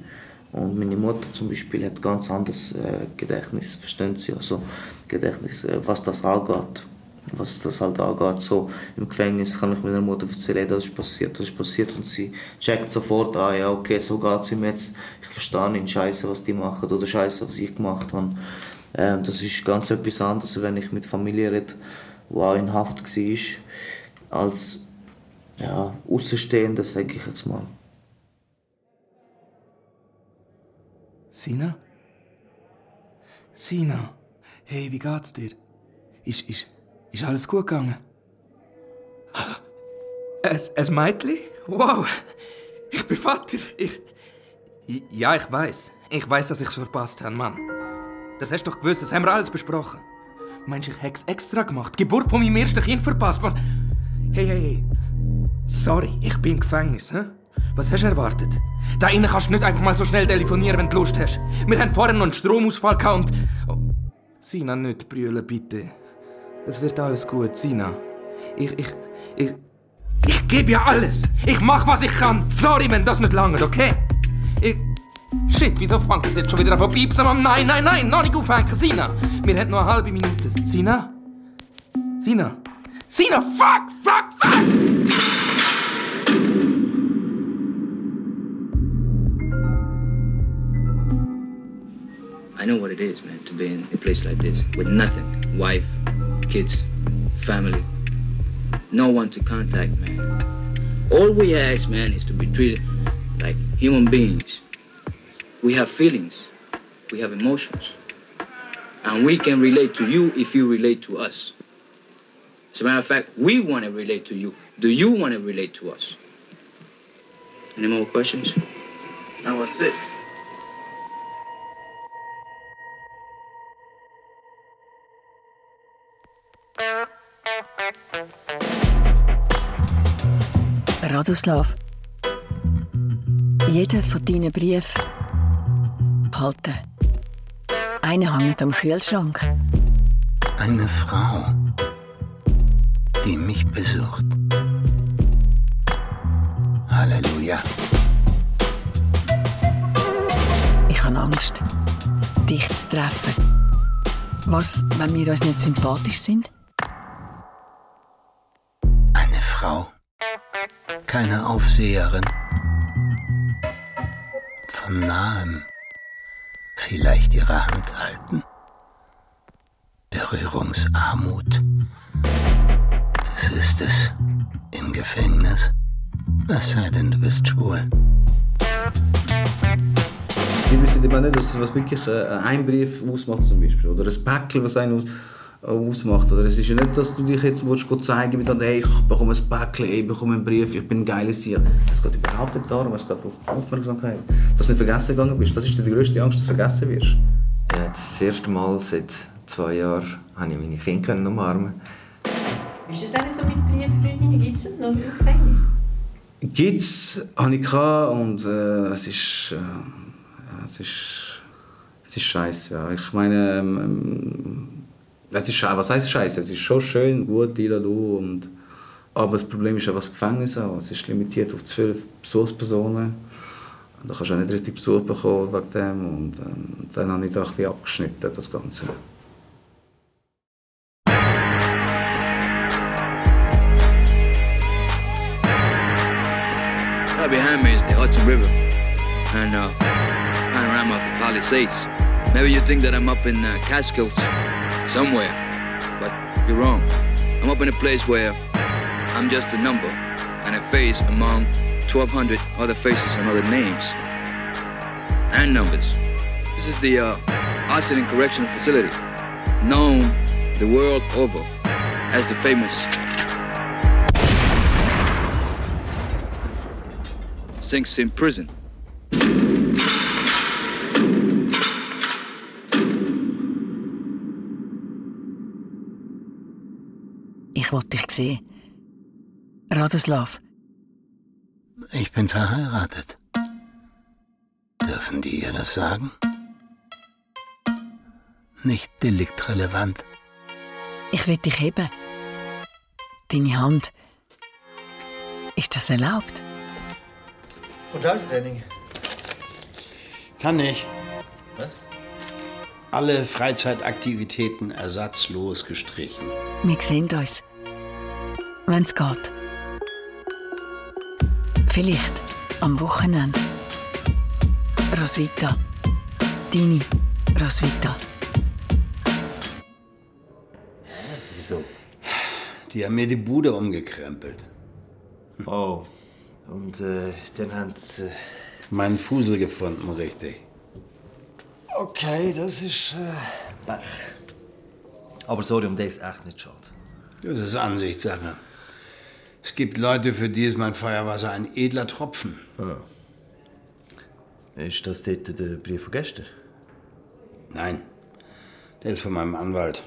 Und meine Mutter zum Beispiel hat ganz anderes äh, Gedächtnis, verstehen Sie? Also Gedächtnis, äh, was das angeht. Was das halt angeht. So, Im Gefängnis kann ich meiner Mutter erzählen, das ist passiert, das ist passiert. Und sie checkt sofort an, ja, okay, so geht es ihm jetzt. Ich verstehe nicht, Scheiße, was die machen oder Scheiße, was ich gemacht habe. Ähm, das ist ganz etwas anderes, wenn ich mit Familie rede, die auch in Haft war, als ja, Außenstehender, sage ich jetzt mal. Sina? Sina? Hey, wie geht's dir? Ist, ist, ist alles gut gegangen? Es, es Mädchen? Wow! Ich bin Vater. Ich. Ja, ich weiß. Ich weiß, dass ich's verpasst habe, Mann. Das hast du doch gewusst, das haben wir alles besprochen. Meinst du, ich hätte es extra gemacht? Die Geburt von meinem ersten Kind verpasst? Was? Hey, hey, hey. Sorry, ich bin im Gefängnis, hä? Was hast du erwartet? Da innen kannst du nicht einfach mal so schnell telefonieren, wenn du Lust hast. Wir haben vorher noch einen Stromausfall gehabt und... Oh. Sina, nicht brüllen, bitte. Es wird alles gut, Sina. Ich, ich, ich... Ich gebe ja alles. Ich mach, was ich kann. Sorry, wenn das nicht langt, okay? Ich... Shit, wieso fängt das jetzt schon wieder an vorbeipiepsen? Mann? Nein, nein, nein, noch nicht aufhängen, Sina. Wir haben noch eine halbe Minute. Sina? Sina? Sina, fuck, fuck, fuck! I know what it is, man, to be in a place like this with nothing. Wife, kids, family. No one to contact, man. All we ask, man, is to be treated like human beings. We have feelings. We have emotions. And we can relate to you if you relate to us. As a matter of fact, we want to relate to you. Do you want to relate to us? Any more questions? That was it. Radoslav, jeder von deinen Briefen behalten. Einer hängt am Kühlschrank. Eine Frau, die mich besucht. Halleluja. Ich habe Angst, dich zu treffen. Was, wenn wir uns nicht sympathisch sind? Eine Frau. Keine Aufseherin. Von nahem vielleicht ihre Hand halten. Berührungsarmut. Was ist es? Im Gefängnis? Was sei denn, du bist schwul? Die wissen immer nicht, was wirklich äh, ein Brief ausmacht zum Beispiel. Oder ein Päckchen, was einen aus, äh, ausmacht. Oder es ist ja nicht, dass du dich jetzt willst, Gott zeigen willst, hey, ich bekomme ein Päckchen, hey, ich bekomme einen Brief, ich bin ein geiles Tier. Es geht überhaupt nicht darum, es geht um Aufmerksamkeit. Dass du nicht vergessen gegangen bist, das ist die grösste Angst, dass du vergessen wirst. Ja, das erste Mal seit zwei Jahren habe ich meine Kinder umarmen Wie ist das eigentlich so mit Brieffreundinnen? Gibt es das noch im Gefängnis? Kids hatte ich und äh, es ist, äh, es ist, es ist scheiße. Ja. Ich meine, ähm, ähm, es ist scheiße. Was heißt scheiße? Es ist schon schön, gut, die da du und aber das Problem ist was das Gefängnis auch. Es ist limitiert auf zwölf Besuchspersonen. Da kannst du auch nicht richtig Besuch bekommen wegen dem. Und ähm, dann habe ich da ein bisschen abgeschnitten, das Ganze. Right behind me is the Hudson River and uh, panorama of the Palisades. Maybe you think that I'm up in uh, Catskills somewhere, but you're wrong. I'm up in a place where I'm just a number and a face among 1,200 other faces and other names and numbers. This is the uh, Arsenal Correctional Facility, known the world over as the famous Sing Sing Prison. Wollte dich sehen. Radoslav, Ich bin verheiratet. Dürfen die ihr das sagen? Nicht deliktrelevant. ich will dich heben. Deine Hand. Ist das erlaubt? Und Training. Kann nicht. Was? Alle Freizeitaktivitäten ersatzlos gestrichen. Wir sehen uns. Wenn es geht. Vielleicht am Wochenende. Roswitha. Deine Roswitha. Wieso? Die haben mir die Bude umgekrempelt. Oh. Und äh, dann haben sie. Äh... Meinen Fusel gefunden, richtig. Okay, das ist. Äh, Pech. Aber sorry, um das ist echt nicht schade. Das ist Ansichtssache. Es gibt Leute, für die ist mein Feuerwasser ein edler Tropfen. Ah. Ist das dort der Brief von gestern? Nein, der ist von meinem Anwalt.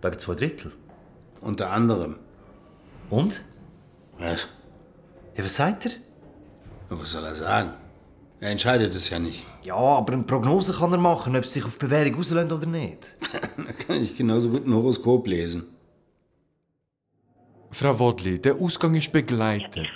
Wegen zwei Drittel? Unter anderem. Und? Was? Ja, was sagt er? Was soll er sagen? Er entscheidet es ja nicht. Ja, aber eine Prognose kann er machen, ob es sich auf Bewährung auslöhnt oder nicht. da kann ich genauso gut ein Horoskop lesen. Frau Wodli, der Ausgang ist begleitet.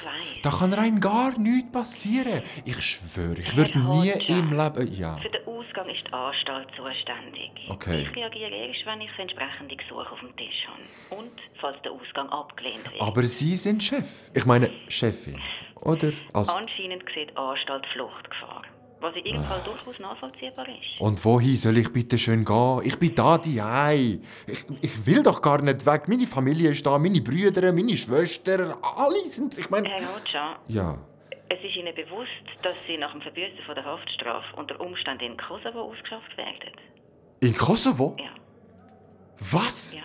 Da kann rein gar nichts passieren. Ich schwöre, ich würde nie im Leben. Ja. Für den Ausgang ist die Anstalt zuständig. Okay. Ich reagiere erst, wenn ich das entsprechende Gesuch auf dem Tisch habe. Und falls der Ausgang abgelehnt wird. Aber Sie sind Chef. Ich meine, Chefin. Oder? Als Anscheinend sieht Anstalt Fluchtgefahr. Was in ihrem Fall durchaus nachvollziehbar ist. Und wohin soll ich bitte schön gehen? Ich bin da die ich, ich will doch gar nicht weg. Meine Familie ist da, meine Brüder, meine Schwester, alle sind. Ich meine. Herr Rocha, Ja. es ist Ihnen bewusst, dass Sie nach dem Verbüßen von der Haftstrafe unter Umständen in Kosovo ausgeschafft werden? In Kosovo? Ja. Was? Ja.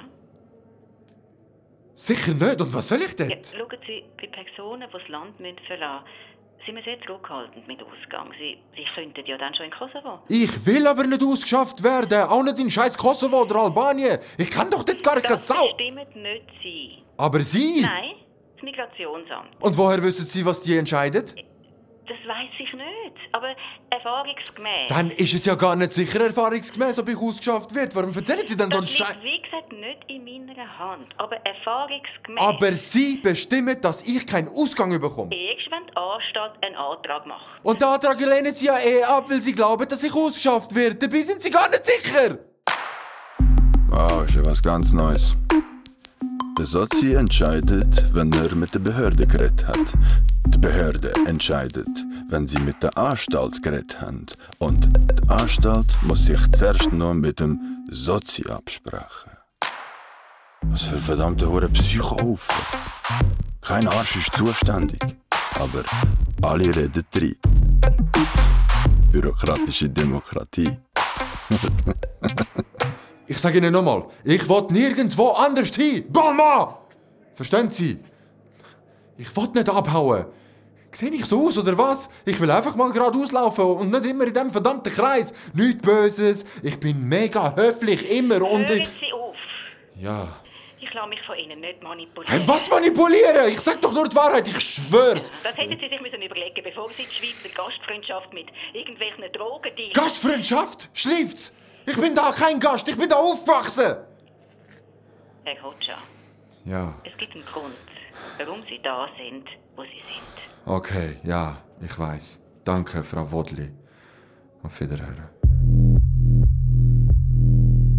Sicher nicht. Und was soll ich dort? Ja, schauen Sie, bei Personen, die das Land verlassen müssen, sind wir sehr zurückhaltend mit Ausgang. Sie, Sie könnten ja dann schon in Kosovo. Ich will aber nicht ausgeschafft werden. Auch nicht in scheiß Kosovo oder Albanien. Ich kann doch dort gar keine Das Sau. bestimmt nicht Sie. Aber Sie? Nein, das Migrationsamt. Und woher wissen Sie, was die entscheidet? Das weiß ich nicht. Aber erfahrungsgemäß. Dann ist es ja gar nicht sicher erfahrungsgemäß, ob ich ausgeschafft werde. Warum erzählen Sie denn so einen Scheiß? wie gesagt, nicht in meiner Hand. Aber erfahrungsgemäß. Aber Sie bestimmen, dass ich keinen Ausgang bekomme. Erst wenn die Anstalt einen Antrag macht. Und den Antrag lehnen Sie ja eh ab, weil Sie glauben, dass ich ausgeschafft werde. Dabei sind Sie gar nicht sicher. Ah, ist ja was ganz Neues. Der Sozi entscheidet, wenn er mit der Behörde geredet hat. Die Behörde entscheidet, wenn sie mit der Anstalt geredet haben. Und die Anstalt muss sich zuerst noch mit dem Sozi absprechen. Was für verdammte hure Psychohaufen. Kein Arsch ist zuständig, aber alle reden drin. Bürokratische Demokratie. Ich sage Ihnen nochmal, ich will nirgendwo anders hin. Balma! Verstehen Sie? Ich will nicht abhauen. Sehe ich so aus oder was? Ich will einfach mal geradeaus laufen und nicht immer in diesem verdammten Kreis. Nichts Böses. Ich bin mega höflich, immer und Hören ich... Sie auf. Ja. Ich lasse mich von Ihnen nicht manipulieren. Hey, was manipulieren? Ich sag doch nur die Wahrheit, ich schwör's. Das hätten Sie sich müssen überlegen bevor Sie die Schweizer Gastfreundschaft mit irgendwelchen Drogen die Gastfreundschaft? Schläft's? Ich bin da kein Gast, ich bin da aufgewachsen. Herr Kotscha, Ja, es gibt einen Grund, warum Sie da sind, wo Sie sind. Okay, ja, ich weiß. Danke, Frau Wodli. Auf Wiederhören.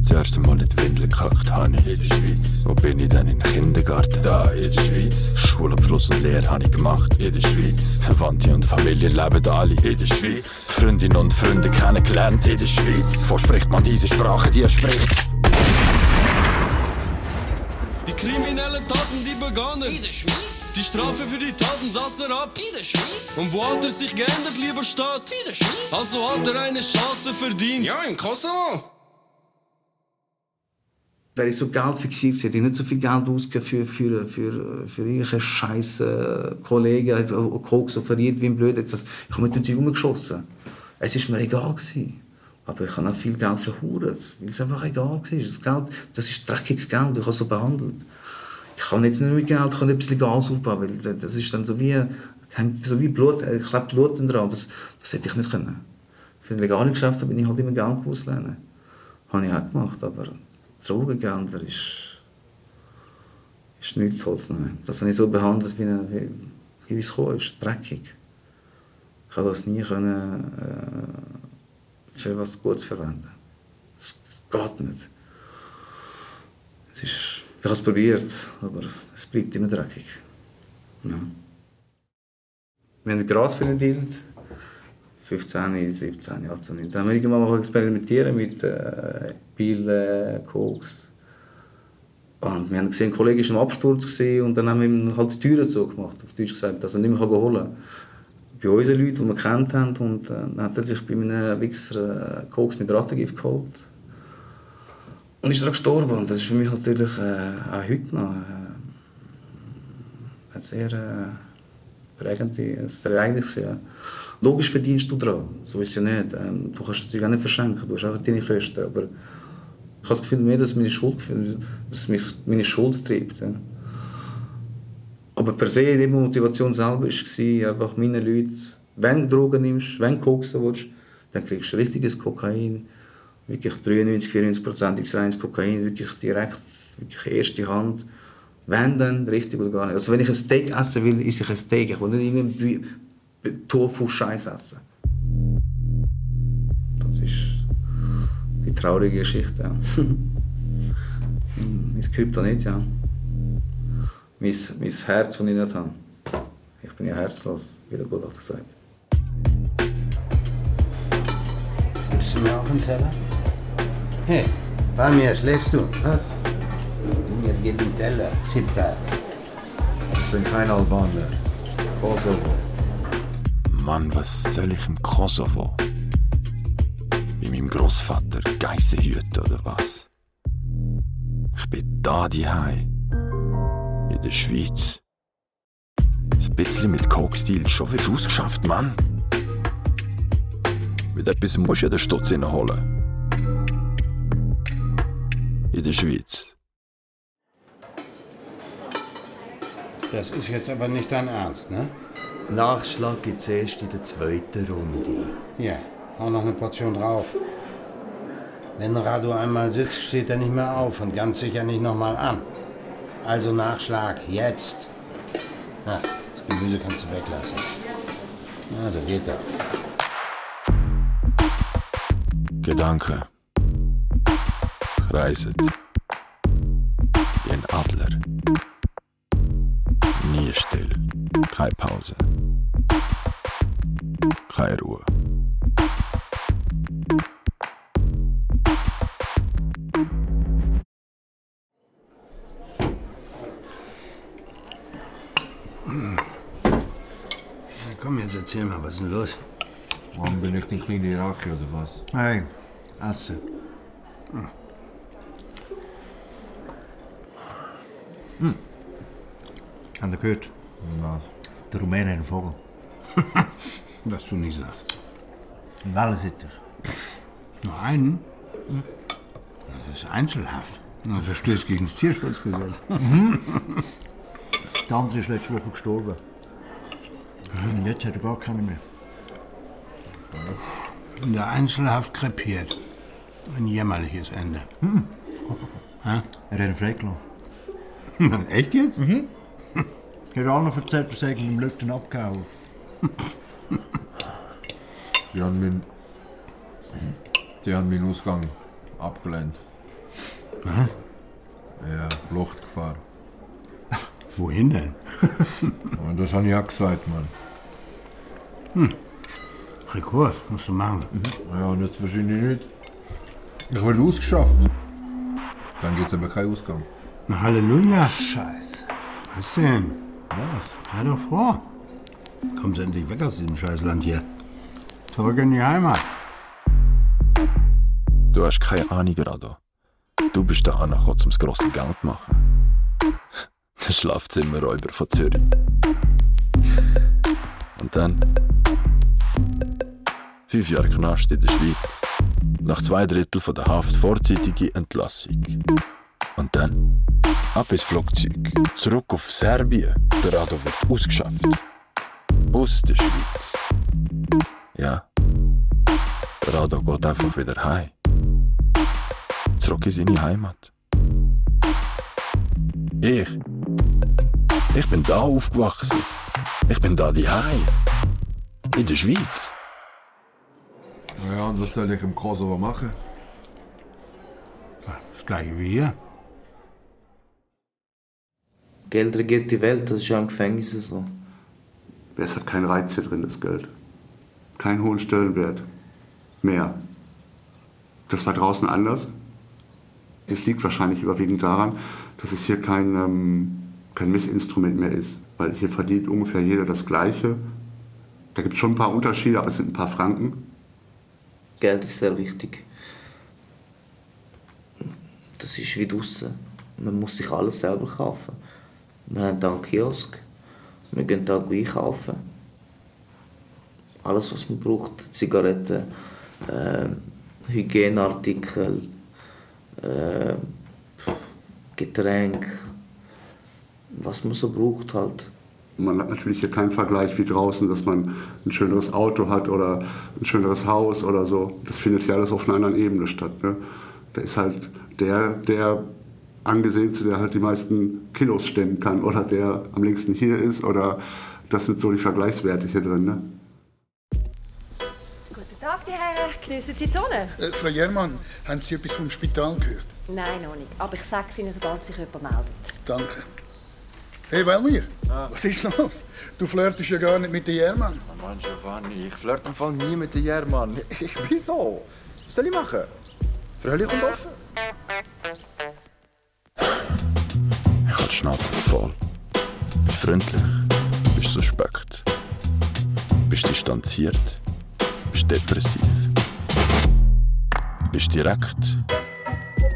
Das erste Mal in die Windel gekackt habe ich in der Schweiz. Wo bin ich dann in den Kindergarten? Da, in der Schweiz. Schulabschluss und Lehre habe ich gemacht. In der Schweiz. Verwandte und Familie leben alle. In der Schweiz. Freundinnen und Freunde kennengelernt. In der Schweiz. Wo spricht man diese Sprache, die er spricht? Die kriminellen Taten, die begannen. In der Schweiz. Die Strafe für die Taten saß er ab. In der Schweiz. Und wo hat er sich geändert, lieber Staat? In der Schweiz. Also hat er eine Chance verdient. Ja, im Kosovo. wäre ich so Geld fixiert hätte ich nicht so viel Geld ausgegeben für, für, für, für irgendwelche scheiß äh, Kollegen, also Koks offeriert wie ein Blöd. Das, ich habe mit dem Zeug rumgeschossen. Es war mir egal. Gewesen. Aber ich habe auch viel Geld verhurt, weil es einfach egal war. Das, Geld, das ist dreckiges Geld, ich habe so behandelt. Ich kann jetzt nicht mit Geld, ich kann bisschen Gas aufbauen, weil das ist dann so wie, so wie Blut, äh, klebt Blut dran. Das, das hätte ich nicht können. Für den legalen Geschäft bin ich halt immer Geld auslernen. Habe ich auch gemacht, aber Drogengelder ist, ist nichts Tolles. Nein. Das habe ich so behandelt, wie, wie, wie es gekommen ist. Dreckig. Ich habe das nie können, äh, für was Gutes verwenden. Es geht nicht. Es ist, ich habe es probiert, aber es bleibt immer dreckig. Ja. Wir haben mit Gras verdient. 15, 17, 18, 19. Dann haben wir irgendwann mal experimentieren mit äh, Pillen, Koks. Und wir haben gesehen, ein Kollege war im Absturz gewesen, und dann haben wir ihm halt die Türen zugemacht, auf Deutsch gesagt, dass er nicht mehr holen kann. Bei unseren Leuten, die wir kennt haben, und äh, dann hat er sich bei einem Wichser äh, Koks mit Rattengift geholt. Und ist dann gestorben. Und das ist für mich natürlich äh, auch heute noch äh, ein sehr äh, prägendes Ereignis. Ja. Logisch verdienst du daran, so ist es ja nicht. Ähm, du kannst es auch nicht verschenken, du hast einfach deine Kosten. Aber ich habe das Gefühl, mehr, dass es meine Schuld, dass mich meine Schuld treibt. Ja. Aber per se, die Motivation selber war, einfach meine Leute, wenn du Drogen nimmst, wenn du koksen willst, dann kriegst du richtiges Kokain, wirklich 93, 94 reines Kokain, wirklich direkt, wirklich erste Hand. Wenn dann richtig oder gar nicht. Also wenn ich ein Steak essen will, esse ich ein Steak. Ich will nicht irgendwie Tofu-Scheiß essen. Das ist die traurige Geschichte. Ja. mein Krypto nicht, ja. Mein, mein Herz, das ich nicht habe. Ich bin ja herzlos, wie der Gutachter sagt. Gibst du mir auch einen Teller? Hey, bei mir schläfst du. Was? Mir gib einen Teller. Schiebtag. Ich bin kein Albaner. Kosovo. Mann, was soll ich im Kosovo? Bei meinem Großvater Geissenhüter oder was? Ich bin da daheim. In der Schweiz. Ein bisschen mit Coke-Stil, schon wirst du ausgeschafft, Mann. Mit etwas musst du ja den Stutz holen. In der Schweiz. Das ist jetzt aber nicht dein Ernst, ne? Nachschlag gibt es erst in der zweiten Runde. Ja, hau noch eine Portion drauf. Wenn Radu einmal sitzt, steht er nicht mehr auf und ganz sicher nicht nochmal an. Also Nachschlag, jetzt. Na, das Gemüse kannst du weglassen. Also geht doch. Gedanken reiset wie ein Adler. Nie still, keine Pause, keine Ruhe. Hm. Komm, jetzt erzähl mal, was ist denn los? Warum bin ich die kleine Rache oder was? Hey, Asse. Hm. Habt ihr gehört? Was? Der Rumäne hat einen Vogel. Was du nicht sagst. Ein Wellensittich. Nur einen? Das ist einzelhaft. Das verstößt gegen das Tierschutzgesetz. Der andere ist letzte Woche gestorben. Und jetzt hat er gar keine mehr. In der Einzelhaft krepiert. Ein jämmerliches Ende. Hm. Hä? Er hat ihn freigelassen. Echt jetzt? Mhm. Er hat auch noch erzählt, dass er im Lüften abgehauen. Die haben meinen, die haben meinen Ausgang abgelehnt. Was? Ja, Fluchtgefahr. Wohin denn? Und das habe ich auch gesagt, Mann. Hm. Rekord musst du machen. Ja, und jetzt wahrscheinlich nicht. Ich will ausgeschafft. Dann gibt es aber keinen Ausgang. Na, Halleluja. Scheiße. Was denn? Was? Sei doch froh. Kommst endlich weg aus diesem Scheißland hier. Zurück in die Heimat. Du hast keine Ahnung, Rado. Du bist da angekommen, um das grosse Geld zu machen. Der Schlafzimmerräuber von Zürich. Und dann? Fünf Jahre Knast in der Schweiz. Nach zwei Drittel von der Haft vorzeitige Entlassung. Und dann? Ab ins Flugzeug. Zurück auf Serbien. Der Rado wird ausgeschafft. Aus der Schweiz. Ja. Der Rado geht einfach wieder heim. Zurück in seine Heimat. Ich? Ich bin da aufgewachsen. Ich bin da die In der Schweiz. Ja, und was soll ich im Kosovo machen? Das gleiche wie hier. Geld regiert die Welt, das ist ja im Gefängnis so. Es hat keinen Reiz hier drin, das Geld. Keinen hohen Stellenwert. Mehr. Das war draußen anders. Es liegt wahrscheinlich überwiegend daran, dass es hier kein, ähm, kein Missinstrument mehr ist. Weil hier verdient ungefähr jeder das Gleiche. Da gibt es schon ein paar Unterschiede, aber es sind ein paar Franken. Geld ist sehr wichtig. Das ist wie draussen. Man muss sich alles selber kaufen. Wir haben hier einen Kiosk. Wir gehen hier einkaufen. Alles, was man braucht. Zigaretten, äh, Hygieneartikel, äh, Getränke. Was man so braucht halt. Man hat natürlich hier keinen Vergleich wie draußen, dass man ein schöneres Auto hat oder ein schöneres Haus oder so. Das findet hier alles auf einer anderen Ebene statt. Ne? Da ist halt der, der Angesehenste, der halt die meisten Kilos stemmen kann oder der am längsten hier ist oder das sind so die Vergleichswerte hier drin. Ne? Guten Tag, die Herren. Geniessen Sie die Sonne? Äh, Frau Jermann, haben Sie etwas vom Spital gehört? Nein, noch nicht. Aber ich sage es Ihnen, sobald sich jemand meldet. Danke. Hey, Welmir, was ist los? Du flirtest ja gar nicht mit der Jermann. Mann, Giovanni, ich flirte im Fall nie mit der Jermann. Ich bin so. Was soll ich machen? Fröhlich und offen. Habe die Schnauze voll. Bist freundlich. Bist suspekt. Bist distanziert. Bist depressiv. Bist direkt.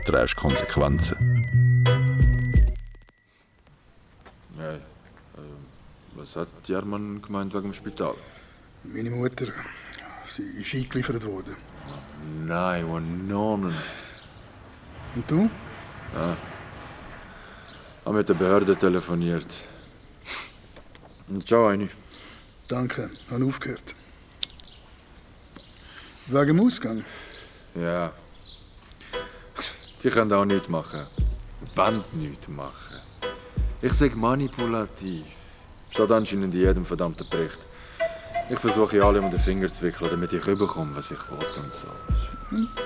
Trägst Konsequenzen. Nein. Äh, was hat Jermann gemeint wegen dem Spital? Meine Mutter, sie ist eingeliefert worden. Nein, oh non. Und du? Ja. Habe mit der Behörde telefoniert. Und ciao, Eini. Danke, habe aufgehört. Wegen dem Ausgang? Ja. Die können auch nichts machen. Wollen nichts machen. Ich sage manipulativ. Steht anscheinend in jedem verdammten Bericht. Ich versuche alle um den Finger zu wickeln, damit ich überkomme, was ich will und so.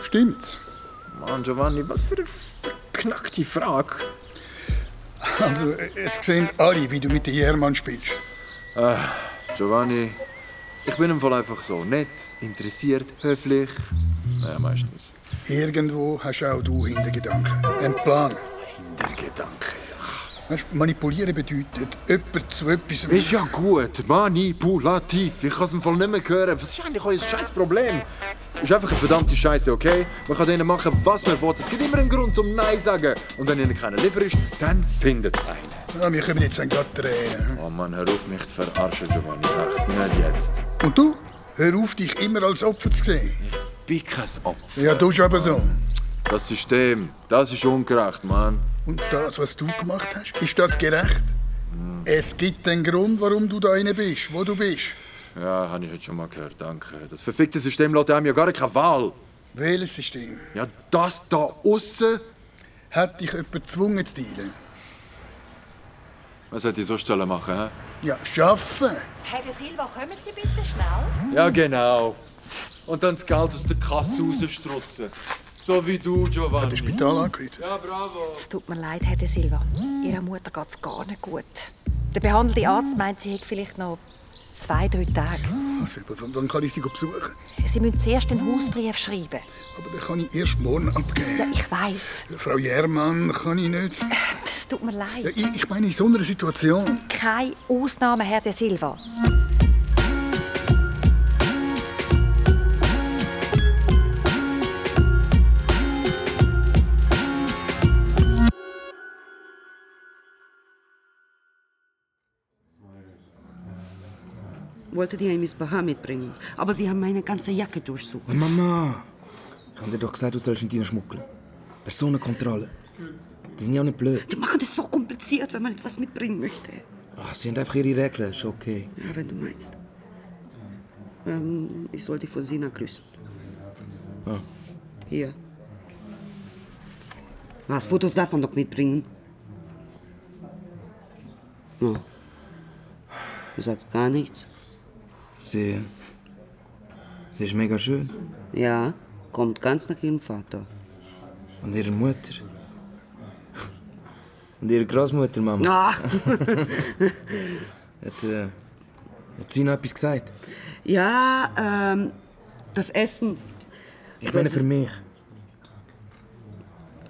Stimmt's. Mann, Giovanni, was für eine beknackte Frage. Also, es sehen alle, wie du mit der Jermann spielst. Ah, Giovanni, ich bin im Fall einfach so nett, interessiert, höflich. Naja, meistens. Irgendwo hast auch du Hintergedanken. Ein Plan. Hintergedanken, manipulieren bedeutet, jemand zu etwas... Ist ja gut, manipulativ. Ich kann es im Fall nicht mehr hören. Was ist eigentlich euer scheiß Problem? Ist einfach eine verdammte Scheiße, okay? Man kann denen machen, was man will. Es gibt immer einen Grund zum Nein sagen. Und wenn ihnen keiner liefert ist, dann findet es einen. Ja, wir kommen jetzt gerade Tränen. Oh Mann, hör auf mich zu verarschen, Giovanni. Echt, nicht jetzt. Und du? Hör auf, dich immer als Opfer zu sehen. Ich bin kein Opfer. Ja, du bist aber so. Das System, das ist ungerecht, Mann. Und das, was du gemacht hast, ist das gerecht? Es gibt einen Grund, warum du da rein bist, wo du bist. Ja, habe ich heute schon mal gehört, danke. Das verfickte System lässt einem ja gar keine Wahl. Welches System? Ja, das da aussen. Hat dich jemand gezwungen zu dealen? Was hätte ich sonst sollen machen hä? Ja, schaffen. Herr de Silva, kommen Sie bitte schnell? Ja, genau. Und dann das Geld aus der Kasse rausstrutzen. So wie du, Giovanni. Hat das Spital angerufen? Ja, bravo. Es tut mir leid, Herr de Silva. Ihrer Mutter geht es gar nicht gut. Der behandelte Arzt meint, sie hätte vielleicht noch zwei, drei Tage. Also, wann wann kann ich sie besuchen? Sie müssen zuerst einen Hausbrief schreiben. Aber den kann ich erst morgen abgeben. Ja, ich weiß. Frau Jermann kann ich nicht. Es tut mir leid. Ja, ich, ich meine, in so einer Situation. Keine Ausnahme, Herr de Silva. Wollte dir ein Miss Bahar mitbringen. Aber sie haben meine ganze Jacke durchsucht. Mama, ich habe dir doch gesagt, du sollst nicht schmuggeln. Personenkontrolle. Die sind ja auch nicht blöd. Die machen das so kompliziert, wenn man etwas mitbringen möchte. Ach, sie haben einfach ihre Regeln, ist okay. Ja, wenn du meinst. Ähm, ich soll die von Sina grüßen. Ah. Hier. Was, Fotos darf man doch mitbringen? Oh. Du sagst gar nichts? Sie. Sie ist mega schön. Ja, kommt ganz nach ihrem Vater. Und ihre Mutter. Und ihre Großmutter, Mama. Ah. hat, äh, hat sie noch etwas gesagt? Ja, ähm, das Essen. Ich meine für mich.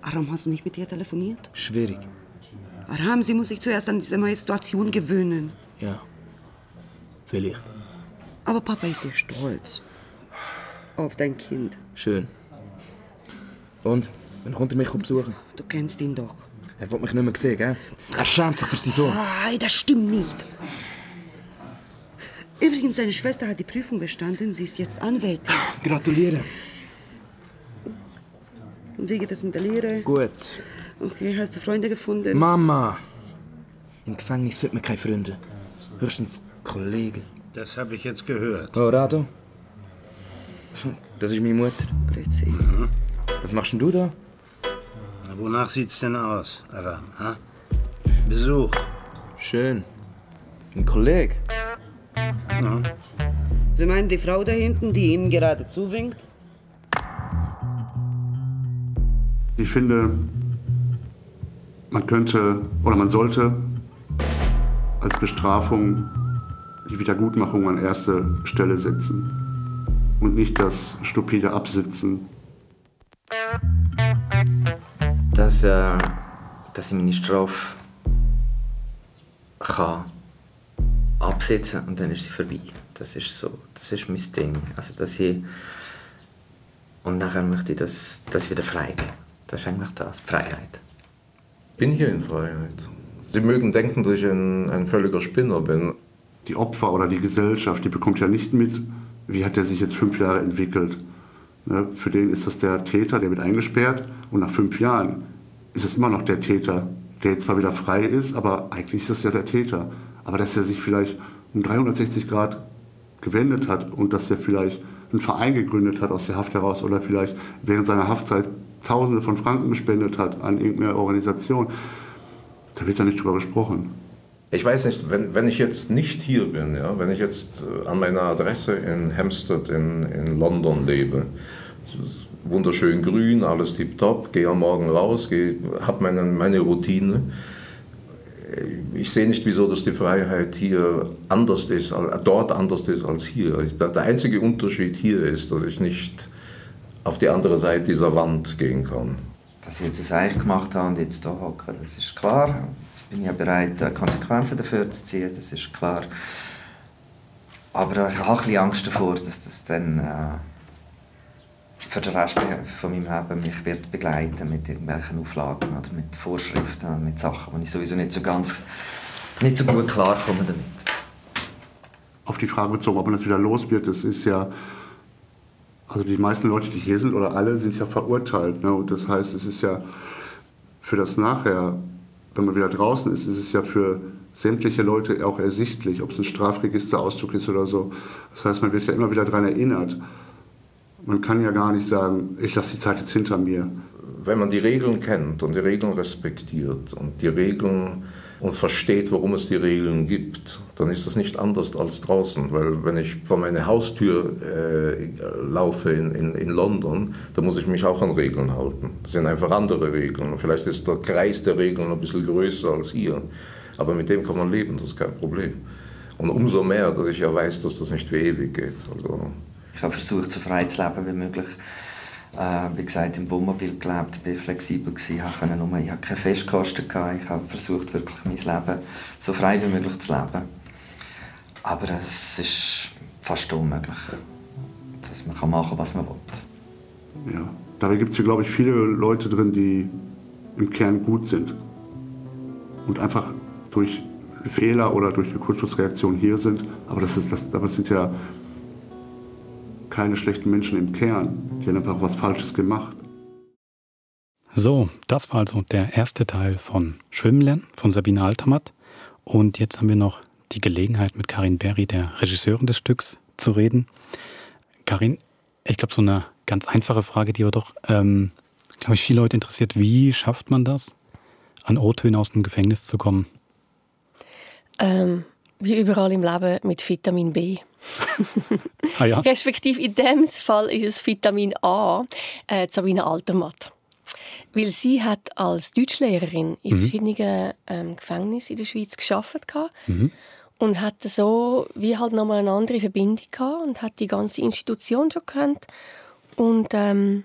Warum hast du nicht mit ihr telefoniert? Schwierig. Aram, sie muss sich zuerst an diese neue Situation gewöhnen. Ja. Vielleicht. Aber Papa ist sehr stolz. Auf dein Kind. Schön. Und? Wann kommt er mich besuchen? Du kennst ihn doch. Er will mich nicht mehr sehen, gell? Er schämt sich für seinen Sohn. Nein, das stimmt nicht. Übrigens, seine Schwester hat die Prüfung bestanden. Sie ist jetzt Anwältin. Gratuliere. Und wie geht es mit der Lehre? Gut. Okay, hast du Freunde gefunden? Mama! Im Gefängnis findet man keine Freunde. Höchstens Kollegen. Das habe ich jetzt gehört. Oh, Rado? Das ist meine Mutter. Grüezi. Mhm. Was machst denn du da? Na, wonach sieht's denn aus, Aram? Ha? Besuch. Schön. Ein Kollege. Ja. Sie meinen die Frau da hinten, die Ihnen gerade zuwinkt? Ich finde, man könnte oder man sollte als Bestrafung die Wiedergutmachung an erste Stelle setzen und nicht das stupide Absitzen. Dass, äh, dass ich meine Strafe kann absitzen und dann ist sie vorbei. Das ist so, das ist mein Ding. Also, dass ich und nachher möchte ich, dass, dass ich wieder frei bin. Das ist eigentlich das, Freiheit. Bin hier in Freiheit. Sie mögen denken, dass ich ein, ein völliger Spinner bin. Die Opfer oder die Gesellschaft, die bekommt ja nicht mit, wie hat er sich jetzt fünf Jahre entwickelt. Ne, Für den ist das der Täter, der wird eingesperrt und nach fünf Jahren ist es immer noch der Täter, der jetzt zwar wieder frei ist, aber eigentlich ist es ja der Täter. Aber dass er sich vielleicht um 360 Grad gewendet hat und dass er vielleicht einen Verein gegründet hat aus der Haft heraus oder vielleicht während seiner Haftzeit Tausende von Franken gespendet hat an irgendeine Organisation, da wird ja nicht drüber gesprochen. Ich weiß nicht, wenn, wenn ich jetzt nicht hier bin, ja, wenn ich jetzt äh, an meiner Adresse in Hampstead in, in London lebe, wunderschön grün, alles tipptopp, gehe am Morgen raus, habe meine, meine Routine. Ich sehe nicht, wieso dass die Freiheit hier anders ist, dort anders ist als hier. Der einzige Unterschied hier ist, dass ich nicht auf die andere Seite dieser Wand gehen kann. Dass ich jetzt das Eich gemacht habe und jetzt hier hocke, das ist klar. Bin ich bereit, äh, Konsequenzen dafür zu ziehen, das ist klar. Aber ich habe ein Angst davor, dass das dann äh, für den Rest von meinem Leben mich wird begleiten mit irgendwelchen Auflagen oder mit Vorschriften, mit Sachen, wo ich sowieso nicht so ganz, nicht so gut klarkomme damit. Auf die Frage bezogen, ob man das wieder los wird, das ist ja, also die meisten Leute, die hier sind oder alle, sind ja verurteilt. Ne? Und das heißt, es ist ja für das Nachher, wenn man wieder draußen ist, ist es ja für sämtliche Leute auch ersichtlich, ob es ein Strafregisterauszug ist oder so. Das heißt, man wird ja immer wieder daran erinnert. Man kann ja gar nicht sagen, ich lasse die Zeit jetzt hinter mir. Wenn man die Regeln kennt und die Regeln respektiert und die Regeln und versteht, warum es die Regeln gibt, dann ist das nicht anders als draußen. Weil wenn ich vor meine Haustür äh, laufe in, in, in London, dann muss ich mich auch an Regeln halten. Das sind einfach andere Regeln. Vielleicht ist der Kreis der Regeln ein bisschen größer als hier. Aber mit dem kann man leben, das ist kein Problem. Und umso mehr, dass ich ja weiß, dass das nicht wie ewig geht. Also ich habe versucht, so frei zu leben wie möglich. Äh, wie gesagt, im Wohnmobil gelebt, bin flexibel gewesen, habe nur, ich hatte keine Festkosten gehabt. Ich habe versucht, wirklich mein Leben so frei wie möglich zu leben. Aber es ist fast unmöglich, dass man machen kann, was man will. Ja, dabei gibt es hier, glaube ich, viele Leute drin, die im Kern gut sind und einfach durch Fehler oder durch eine Kurzschutzreaktion hier sind. Aber das, ist, das, es sind ja keine schlechten Menschen im Kern. Die haben einfach was Falsches gemacht. So, das war also der erste Teil von Schwimmen lernen von Sabine Altermatt. Und jetzt haben wir noch die Gelegenheit, mit Karin Berry, der Regisseurin des Stücks, zu reden. Karin, ich glaube, so eine ganz einfache Frage, die aber doch, ähm, glaube ich, viele Leute interessiert. Wie schafft man das, an O-Tönen aus dem Gefängnis zu kommen? Ähm, wie überall im Leben mit Vitamin B. ah, ja. Respektive in dem Fall ist es Vitamin A, äh, Sabine Altermatt. Weil sie hat als Deutschlehrerin in mhm. verschiedenen ähm, Gefängnissen in der Schweiz geschafft mhm. und hatte so wie halt nochmal eine andere Verbindung gehabt und hat die ganze Institution schon gekannt. Und ähm,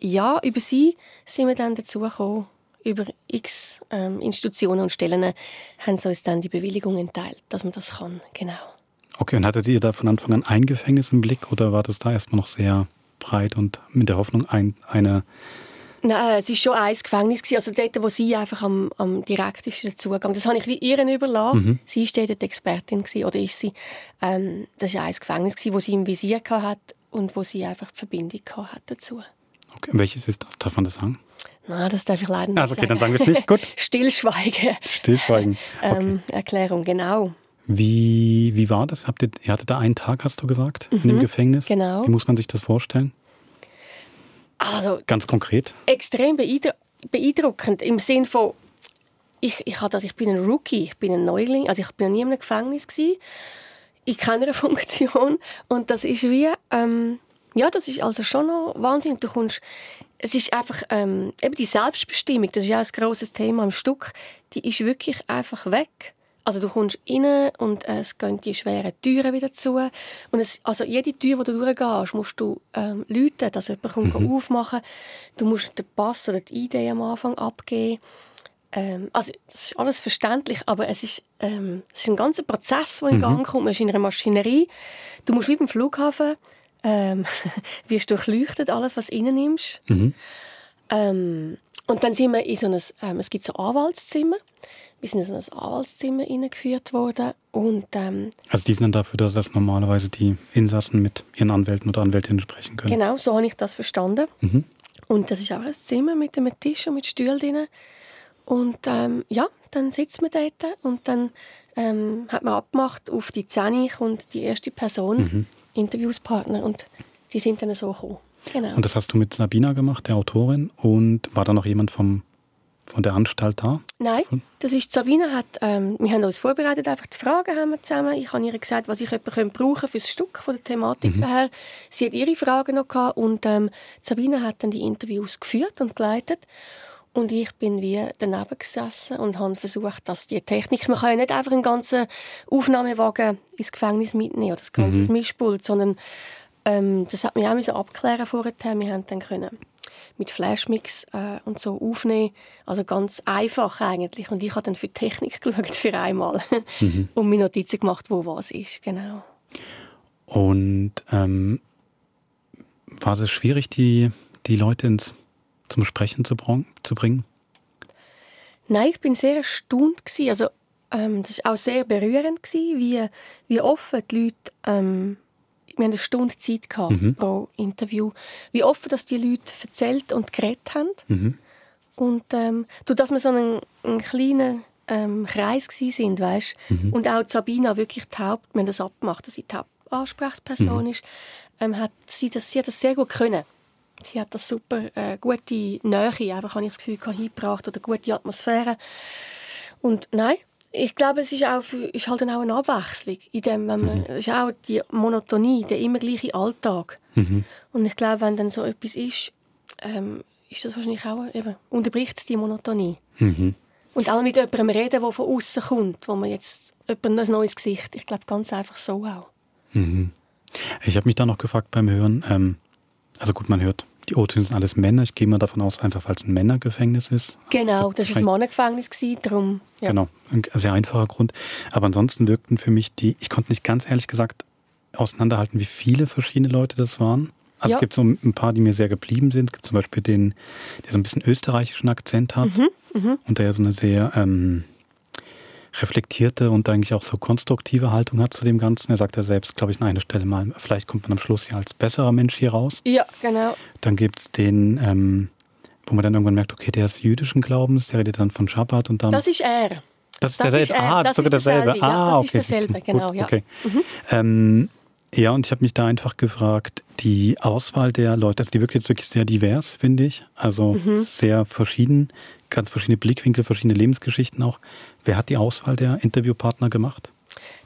ja, über sie sind wir dann dazu gekommen, über x ähm, Institutionen und Stellen haben sie uns dann die Bewilligung entteilt, dass man das kann. Genau. Okay, und hattet ihr da von Anfang an ein Gefängnis im Blick oder war das da erstmal noch sehr breit und mit der Hoffnung ein, eine Nein, es war schon ein Gefängnis. Also dort, wo sie einfach am, am direktesten Zugang Das habe ich wie ihr überlassen. Mhm. Sie war dort die Expertin, gewesen, oder ist sie. Ähm, das war ein Gefängnis, wo sie im Visier hatte und wo sie einfach die Verbindung hatte dazu. Okay, welches ist das? Darf man das sagen? Nein, das darf ich leider nicht also okay, dann sagen wir es nicht. Gut. Stillschweigen. Stillschweigen. Okay. Ähm, Erklärung, genau. Wie, wie war das? Habt ihr, ihr hattet da einen Tag, hast du gesagt, mhm, in dem mhm, Gefängnis? Genau. Wie muss man sich das vorstellen? Also, Ganz konkret? Extrem beeindruckend im Sinn von, ich, ich, das, ich bin ein Rookie, ich bin ein Neuling, also ich bin noch nie in einem Gefängnis gewesen, in keiner Funktion und das ist wie, ähm, ja, das ist also schon noch Wahnsinn. Du kommst, es ist einfach ähm, eben die Selbstbestimmung, das ist ja ein grosses Thema im Stück, die ist wirklich einfach weg. Also du kommst rein und äh, es gehen die schweren Türen wieder zu. Und es, also jede Tür, die du durchgehst, musst du ähm, läuten, dass jemand kommt mhm. aufmachen Du musst den Pass oder die Idee am Anfang abgeben. Ähm, also das ist alles verständlich, aber es ist, ähm, es ist ein ganzer Prozess, der in mhm. Gang kommt. Man ist in einer Maschinerie. Du musst wie beim Flughafen ähm, wirst durchleuchtet, alles, was du reinnimmst. Mhm. Ähm, und dann sind wir in so einem, ähm, es gibt so Anwaltszimmer. Wir sind in so ein Anwaltszimmer eingeführt worden und ähm, also die sind dann dafür, dass normalerweise die Insassen mit ihren Anwälten oder Anwältinnen sprechen können. Genau, so habe ich das verstanden. Mhm. Und das ist auch ein Zimmer mit einem Tisch und mit Stühlen drin. Und ähm, ja, dann sitzt man dort und dann ähm, hat man abgemacht, auf die 10 kommt die erste Person, mhm. Interviewspartner und die sind dann so gekommen. Genau. Und das hast du mit Sabina gemacht, der Autorin, und war da noch jemand vom von der Anstalt da? Nein, das ist Sabine hat, ähm, wir haben uns vorbereitet, einfach die Fragen haben wir zusammen. Ich habe ihr gesagt, was ich jemanden brauchen für das Stück von der Thematik mhm. her. Sie hat ihre Fragen noch gehabt und ähm, Sabine hat dann die Interviews geführt und geleitet. Und ich bin wie daneben gesessen und habe versucht, dass die Technik, man kann ja nicht einfach einen ganzen Aufnahmewagen ins Gefängnis mitnehmen oder das ganze mhm. Mischpult, sondern ähm, das hat mich auch abklären vorher. Wir haben dann können mit Flashmix äh, und so aufnehmen. Also ganz einfach eigentlich. Und ich habe dann für die Technik geschaut für einmal Mhm. und mir Notizen gemacht, wo was ist. Genau. Und ähm, war es schwierig, die, die Leute ins, zum Sprechen zu, zu bringen? Nein, ich bin sehr erstaunt gewesen. Also ähm, das war auch sehr berührend gewesen, wie, wie offen die Leute ähm, wir haben eine Stunde Zeit gehabt Mhm. pro Interview, wie offen dass die Leute erzählt und geredet haben. Mhm. Und ähm, durch dass wir so einen, einen kleinen ähm, Kreis sind, weißt, Mhm. und auch Sabina wirklich die Haupt, wir haben das abgemacht, dass sie die Hauptansprechperson Mhm. ist, ähm, hat sie das, sie hat das sehr gut können. Sie hat das super äh, gute Nähe, einfach habe ich das Gefühl, gehabt, hingebracht oder gute Atmosphäre. Und nein, ich glaube, es ist, auch für, ist halt dann auch eine Abwechslung. In dem, wenn man, Es ist auch die Monotonie, der immer gleiche Alltag. Mhm. Und ich glaube, wenn dann so etwas ist, ähm, ist das wahrscheinlich auch, eben, unterbricht es die Monotonie. Mhm. Und auch mit jemandem reden, der von außen kommt, wo man jetzt jemand ein neues Gesicht. Ich glaube, ganz einfach so auch. Mhm. Ich habe mich da noch gefragt beim Hören, ähm, also gut, man hört, die O-Töne sind alles Männer. Ich gehe mal davon aus, einfach weil es ein Männergefängnis ist. Genau, das war ein Mannengefängnis, gewesen, darum. Ja. Genau, ein sehr einfacher Grund. Aber ansonsten wirkten für mich die, ich konnte nicht ganz ehrlich gesagt auseinanderhalten, wie viele verschiedene Leute das waren. Also Ja. es gibt so ein paar, die mir sehr geblieben sind. Es gibt zum Beispiel den, der so ein bisschen österreichischen Akzent hat Mhm, mhm. und der so eine sehr ähm, reflektierte und eigentlich auch so konstruktive Haltung hat zu dem Ganzen. Er sagt ja selbst, glaube ich, an einer Stelle mal, vielleicht kommt man am Schluss ja als besserer Mensch hier raus. Ja, genau. Dann gibt es den, ähm, wo man dann irgendwann merkt, okay, der ist jüdischen Glaubens, der redet dann von Schabbat und dann. Das ist er. Das ist derselbe. ist er. ah, das ist sogar derselbe. derselbe, ja, ah, das okay. ist derselbe, Gut, genau, ja. Okay. Mhm. Ähm, ja, und ich habe mich da einfach gefragt, die Auswahl der Leute, also die wirkt jetzt wirklich sehr divers, finde ich. Also Mhm. sehr verschieden, ganz verschiedene Blickwinkel, verschiedene Lebensgeschichten auch. Wer hat die Auswahl der Interviewpartner gemacht?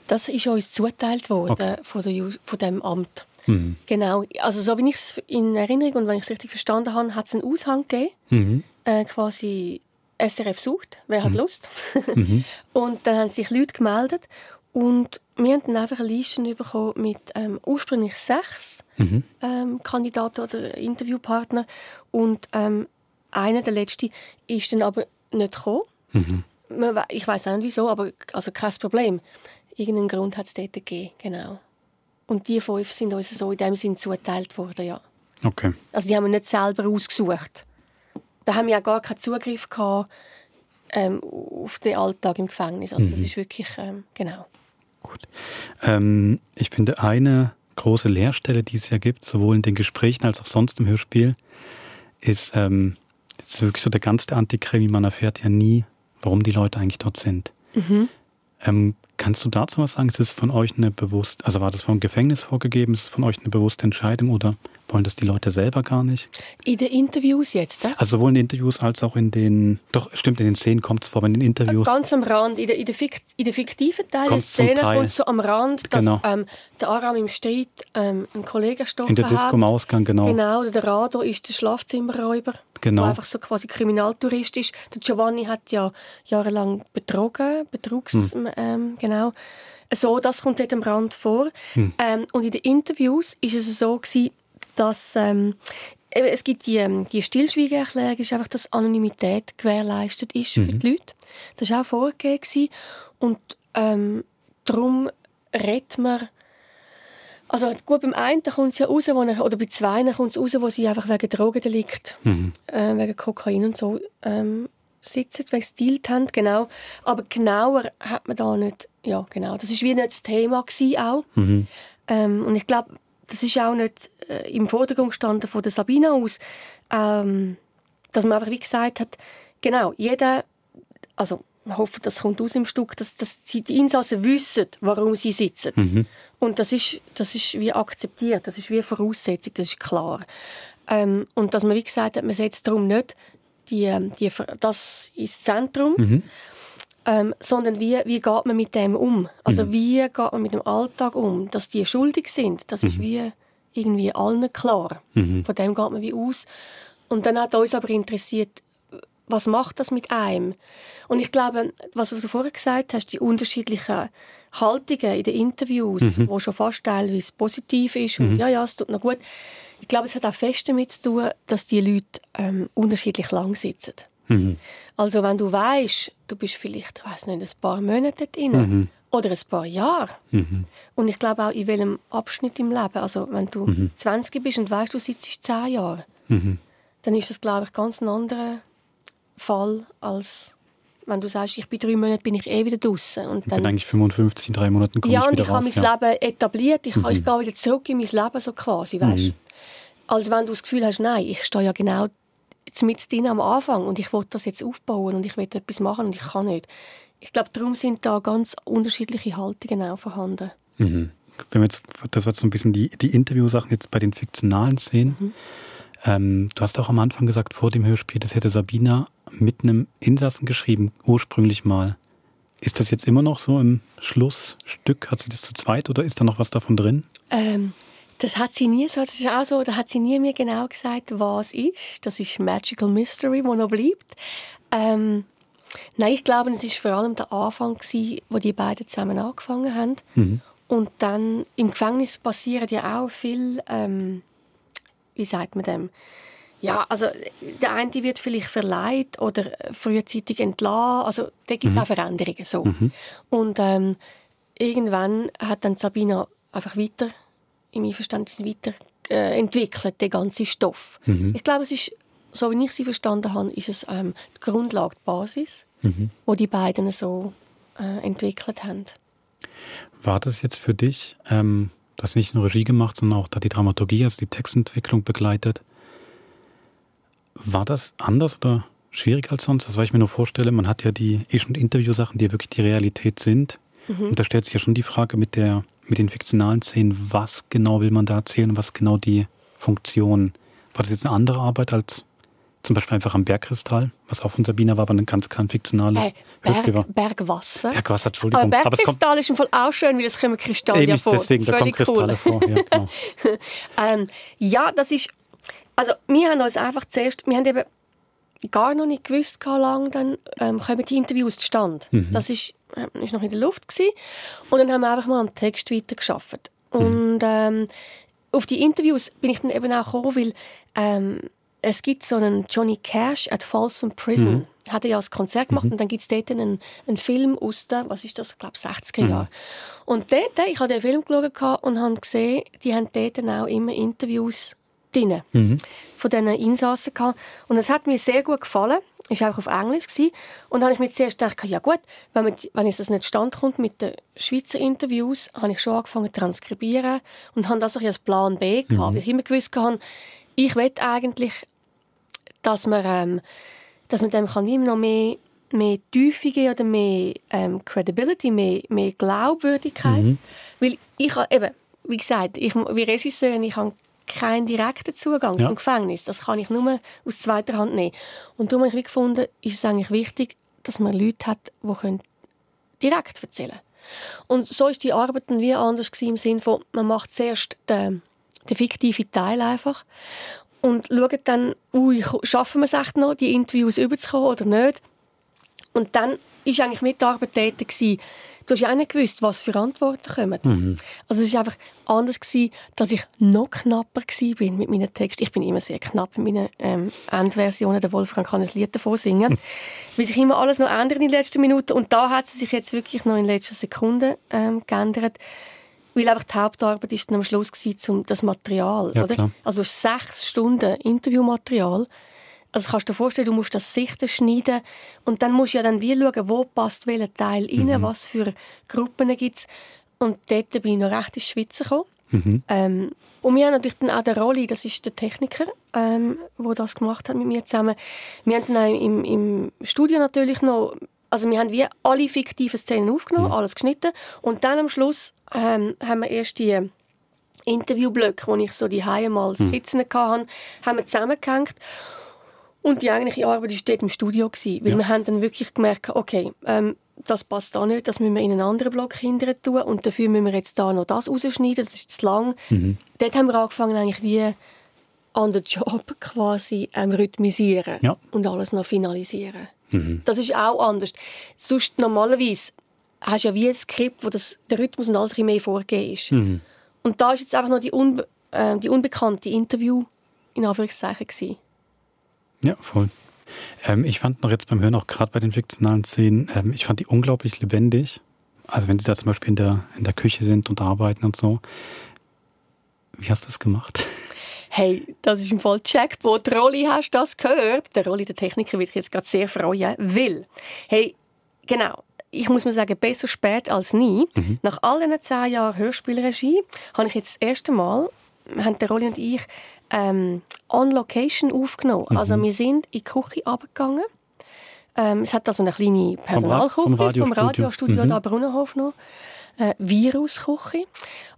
Das ist uns zuteilt worden Okay. von, der, von dem Amt. Mhm. Genau. Also so wie ich es in Erinnerung und wenn ich es richtig verstanden habe, hat es einen Aushang gegeben, Mhm. äh, quasi SRF sucht, wer hat Mhm. Lust. Mhm. Und dann haben sich Leute gemeldet und wir haben dann einfach eine Liste bekommen mit ähm, ursprünglich sechs Mhm. ähm, Kandidaten oder Interviewpartner und ähm, einer, der letzte, ist dann aber nicht gekommen. Man Ich weiß auch nicht wieso, aber also kein Problem. Irgendeinen Grund hat es dort gegeben, genau. Und die fünf sind uns so in dem Sinn zugeteilt worden, ja. Okay. Also die haben wir nicht selber ausgesucht. Da haben wir ja gar keinen Zugriff gehabt, ähm, auf den Alltag im Gefängnis. Also das Mhm. ist wirklich, ähm, genau. Ähm, ich finde eine große Leerstelle, die es ja gibt, sowohl in den Gesprächen als auch sonst im Hörspiel, ist, ähm, ist wirklich so der ganze Antikrimi. Man erfährt ja nie, warum die Leute eigentlich dort sind. Mhm. Ähm, kannst du dazu was sagen? Ist es von euch eine bewusst, also war das vom Gefängnis vorgegeben? Ist es von euch eine bewusste Entscheidung oder wollen das die Leute selber gar nicht? In den Interviews jetzt, äh? Also sowohl in den Interviews als auch in den, doch stimmt, in den Szenen kommt es vor, aber in den Interviews. Ganz am Rand, in der, in der, Fik in der fiktiven Teil der Szene kommt so am Rand, dass Genau. ähm, der Aram im Streit ähm, einen Kollegen gestochen In der Disco hat. am Ausgang, genau. Genau, oder der Rado ist der Schlafzimmerräuber, Genau. der einfach so quasi Kriminaltourist ist. Der Giovanni hat ja jahrelang betrogen, Betrugs... Hm. Ähm, genau. So, das kommt dort am Rand vor. Hm. Ähm, und in den Interviews ist es so gewesen, dass ähm, es gibt die, ähm, die Stillschweigeerklärung, ist einfach, dass Anonymität gewährleistet ist für Mhm. die Leute. Das war auch vorgegeben. Und ähm, darum redet man also gut, beim einen kommt es ja raus, wo er, oder bei zwei kommt es raus, wo sie einfach wegen Drogendelikt, Mhm. äh, wegen Kokain und so ähm, sitzen, wegen Stilt haben, genau. Aber genauer hat man da nicht, ja genau, das ist wie nicht das Thema gewesen auch. Mhm. Ähm, und ich glaube, das ist auch nicht äh, im Vordergrund gestanden von der Sabina aus, ähm, dass man einfach wie gesagt hat, genau, jeder, also hoffe, das kommt aus im Stück, dass, dass sie die Insassen wissen, warum sie sitzen. Mhm. Und das ist, das ist wie akzeptiert, das ist wie Voraussetzung, das ist klar. Ähm, und dass man wie gesagt hat, man setzt darum nicht die, ähm, die, das ins Zentrum, Mhm. Ähm, sondern wie, wie geht man mit dem um? Also Mhm. wie geht man mit dem Alltag um? Dass die schuldig sind, das ist Mhm. wie irgendwie allen klar. Mhm. Von dem geht man wie aus. Und dann hat uns aber interessiert, was macht das mit einem? Und ich glaube, was du vorher gesagt hast, die unterschiedlichen Haltungen in den Interviews, Mhm. wo schon fast teilweise positiv ist Mhm. und ja, ja, es tut noch gut. Ich glaube, es hat auch fest damit zu tun, dass die Leute ähm, unterschiedlich lang sitzen. Mhm. Also wenn du weißt, du bist vielleicht, ich weiß nicht, ein paar Monate drin Mhm. oder ein paar Jahre. Mhm. Und ich glaube auch in welchem Abschnitt im Leben. Also wenn du Mhm. 20 bist und weißt, du sitzt 10 Jahre, Mhm. dann ist das, glaube ich, ganz ein anderer Fall, als wenn du sagst, ich bin drei Monate, bin ich eh wieder draußen. Und Ich bin dann, eigentlich 55, in drei Monaten komme ja, ich und wieder ich habe raus. mein ja. Leben etabliert. Ich, Mhm. ich gehe wieder zurück in mein Leben, so quasi, weißt Mhm. Als wenn du das Gefühl hast, nein, ich stehe ja genau jetzt mit drin am Anfang und ich will das jetzt aufbauen und ich will etwas machen und ich kann nicht. Ich glaube, darum sind da ganz unterschiedliche Haltungen auch vorhanden. Mhm. Wenn wir jetzt, das war jetzt so ein bisschen die, die Interviewsachen jetzt bei den fiktionalen Szenen. Mhm. Ähm, du hast auch am Anfang gesagt, vor dem Hörspiel, das hätte Sabina mit einem Insassen geschrieben, ursprünglich mal. Ist das jetzt immer noch so im Schlussstück? Hat sie das zu zweit oder ist da noch was davon drin? Ähm, das hat sie nie so, das ist auch so, da hat sie nie mir genau gesagt, was ist. Das ist Magical Mystery, wo noch bleibt. Ähm, nein, ich glaube, es ist vor allem der Anfang gewesen, wo die beiden zusammen angefangen haben. Mhm. Und dann im Gefängnis passieren ja auch viel, ähm, wie sagt man dem? Ja, also der eine wird vielleicht verleiht oder frühzeitig entlassen. Also da gibt es Mhm. auch Veränderungen so. Mhm. Und ähm, irgendwann hat dann Sabina einfach weiter, in meinem Verständnis weiter äh, entwickelt, den ganzen Stoff. Mhm. Ich glaube, es ist, so wie ich sie verstanden habe, ist es ähm, die Grundlage, die Basis, Mhm. wo die beiden so äh, entwickelt haben. War das jetzt für dich, ähm, du hast nicht nur Regie gemacht, sondern auch da die Dramaturgie, also die Textentwicklung begleitet. War das anders oder schwieriger als sonst? Das, weil ich mir nur vorstelle, man hat ja die eh schon Interviewsachen, die wirklich die Realität sind. Mhm. Und da stellt sich ja schon die Frage mit, der, mit den fiktionalen Szenen, was genau will man da erzählen und was genau die Funktion. War das jetzt eine andere Arbeit als zum Beispiel einfach am Bergkristall, was auch von Sabina war, aber ein ganz kein fiktionales Äh? Berg, Bergwasser. Bergwasser, Entschuldigung. Aber Aber Bergkristall ist im Fall auch schön, weil es kommen Kristalle Eben, vor. deswegen, da kommen Völlig cool. Kristalle vor. Ja, genau. ähm, ja, das ist. Also, wir haben uns einfach zuerst. Wir haben eben gar noch nicht gewusst, wie lange dann ähm, kommen die Interviews zustande. Mhm. Das ist, äh, ist noch in der Luft. Gewesen. Und dann haben wir einfach mal am Text weitergearbeitet. Und ähm, auf die Interviews bin ich dann eben auch gekommen, weil ähm, es gibt so einen Johnny Cash at Folsom Prison. Mhm. Hat er ja als Konzert gemacht und dann gibt es dort einen, einen Film aus den, was ist das, ich glaube 60er Mhm. Jahren. Und dort, ich habe den Film geschaut und habe gesehen, die haben dort dann auch immer Interviews drin Mhm. von diesen Insassen gehabt. Und es hat mir sehr gut gefallen. War auch auf Englisch. Gewesen. Und dann habe ich mir zuerst gedacht, ja gut, wenn, man, wenn jetzt das nicht standkommt mit den Schweizer Interviews, habe ich schon angefangen zu transkribieren und habe das auch als Plan B gehabt. Mhm. Weil ich immer gewusst habe, ich will eigentlich, dass man, ähm, dass man dem kann wie noch mehr, mehr Tiefe geben oder mehr ähm, Credibility, mehr, mehr Glaubwürdigkeit. Mhm. Weil ich habe eben, wie gesagt, ich, wie Regisseurin, ich habe keinen direkten Zugang Ja. zum Gefängnis. Das kann ich nur aus zweiter Hand nehmen. Und darum habe ich gefunden, ist es eigentlich wichtig, dass man Leute hat, die können direkt erzählen können. Und so ist die Arbeit dann wie anders gewesen, im Sinne von, man macht zuerst den, den fiktiven Teil einfach und schaut dann, ui, schaffen wir es echt noch, die Interviews überzukommen oder nicht. Und dann ist eigentlich mit der Arbeit tätig gewesen. Du hast ja auch nicht gewusst, was für Antworten kommen. Mhm. Also es ist einfach anders gewesen, dass ich noch knapper bin mit meinen Texten. Ich bin immer sehr knapp mit meinen ähm, Endversionen. Der Wolfgang kann ein Lied davon singen. Weil sich immer alles noch ändert in den letzten Minuten. Und da hat es sich jetzt wirklich noch in den letzten Sekunden ähm, geändert. Weil einfach die Hauptarbeit ist dann am Schluss gewesen, um das Material. Ja, oder? klar. Also sechs Stunden Interviewmaterial. Also kannst du dir vorstellen, du musst das sichten, schneiden und dann musst du ja dann wie schauen, wo passt welcher Teil rein, Mhm. was für Gruppen gibt es. Und dort bin ich noch recht ins Schwitzen gekommen. Mhm. Ähm, und wir haben natürlich dann auch den Rolli, das ist der Techniker, ähm, der das gemacht hat mit mir zusammen. Wir haben dann im, im Studio natürlich noch, also wir haben wie alle fiktiven Szenen aufgenommen, alles geschnitten und dann am Schluss ähm, haben wir erst die Interviewblöcke, wo ich so die Haie mal Mhm. Skizzen hatte, haben wir zusammengehängt. Und die eigentliche Arbeit war dort im Studio. Gewesen, weil Ja. wir haben dann wirklich gemerkt, okay, ähm, das passt da nicht, das müssen wir in einen anderen Block hinterher tun und dafür müssen wir jetzt da noch das rausschneiden, das ist zu lang. Mhm. Dort haben wir angefangen eigentlich wie an den Job quasi ähm, rhythmisieren Ja. und alles noch finalisieren. Mhm. Das ist auch anders. Sonst normalerweise hast du ja wie ein Skript, wo das, der Rhythmus und alles ein mehr vorgegeben ist. Mhm. Und da ist jetzt einfach noch die, Unbe äh, die unbekannte Interview in Anführungszeichen gewesen. Ja, voll. Ähm, ich fand noch jetzt beim Hören auch gerade bei den fiktionalen Szenen, ähm, ich fand die unglaublich lebendig. Also wenn sie da zum Beispiel in der, in der Küche sind und arbeiten und so. Wie hast du das gemacht? Hey, das ist im Fall Jackpot. Rolli, hast du das gehört? Der Rolli, der Techniker, wird sich jetzt gerade sehr freuen, weil, hey, genau, ich muss mir sagen, besser spät als nie. Mhm. Nach all diesen zehn Jahren Hörspielregie habe ich jetzt das erste Mal, haben der Rolli und ich, ähm, on Location aufgenommen. Mhm. Also wir sind in die Küche runtergegangen. Ähm, es hat also eine kleine Personalküche vom vom Radiostudio. Radiostudio Mhm. da Brunnenhof noch. Äh, Virusküche.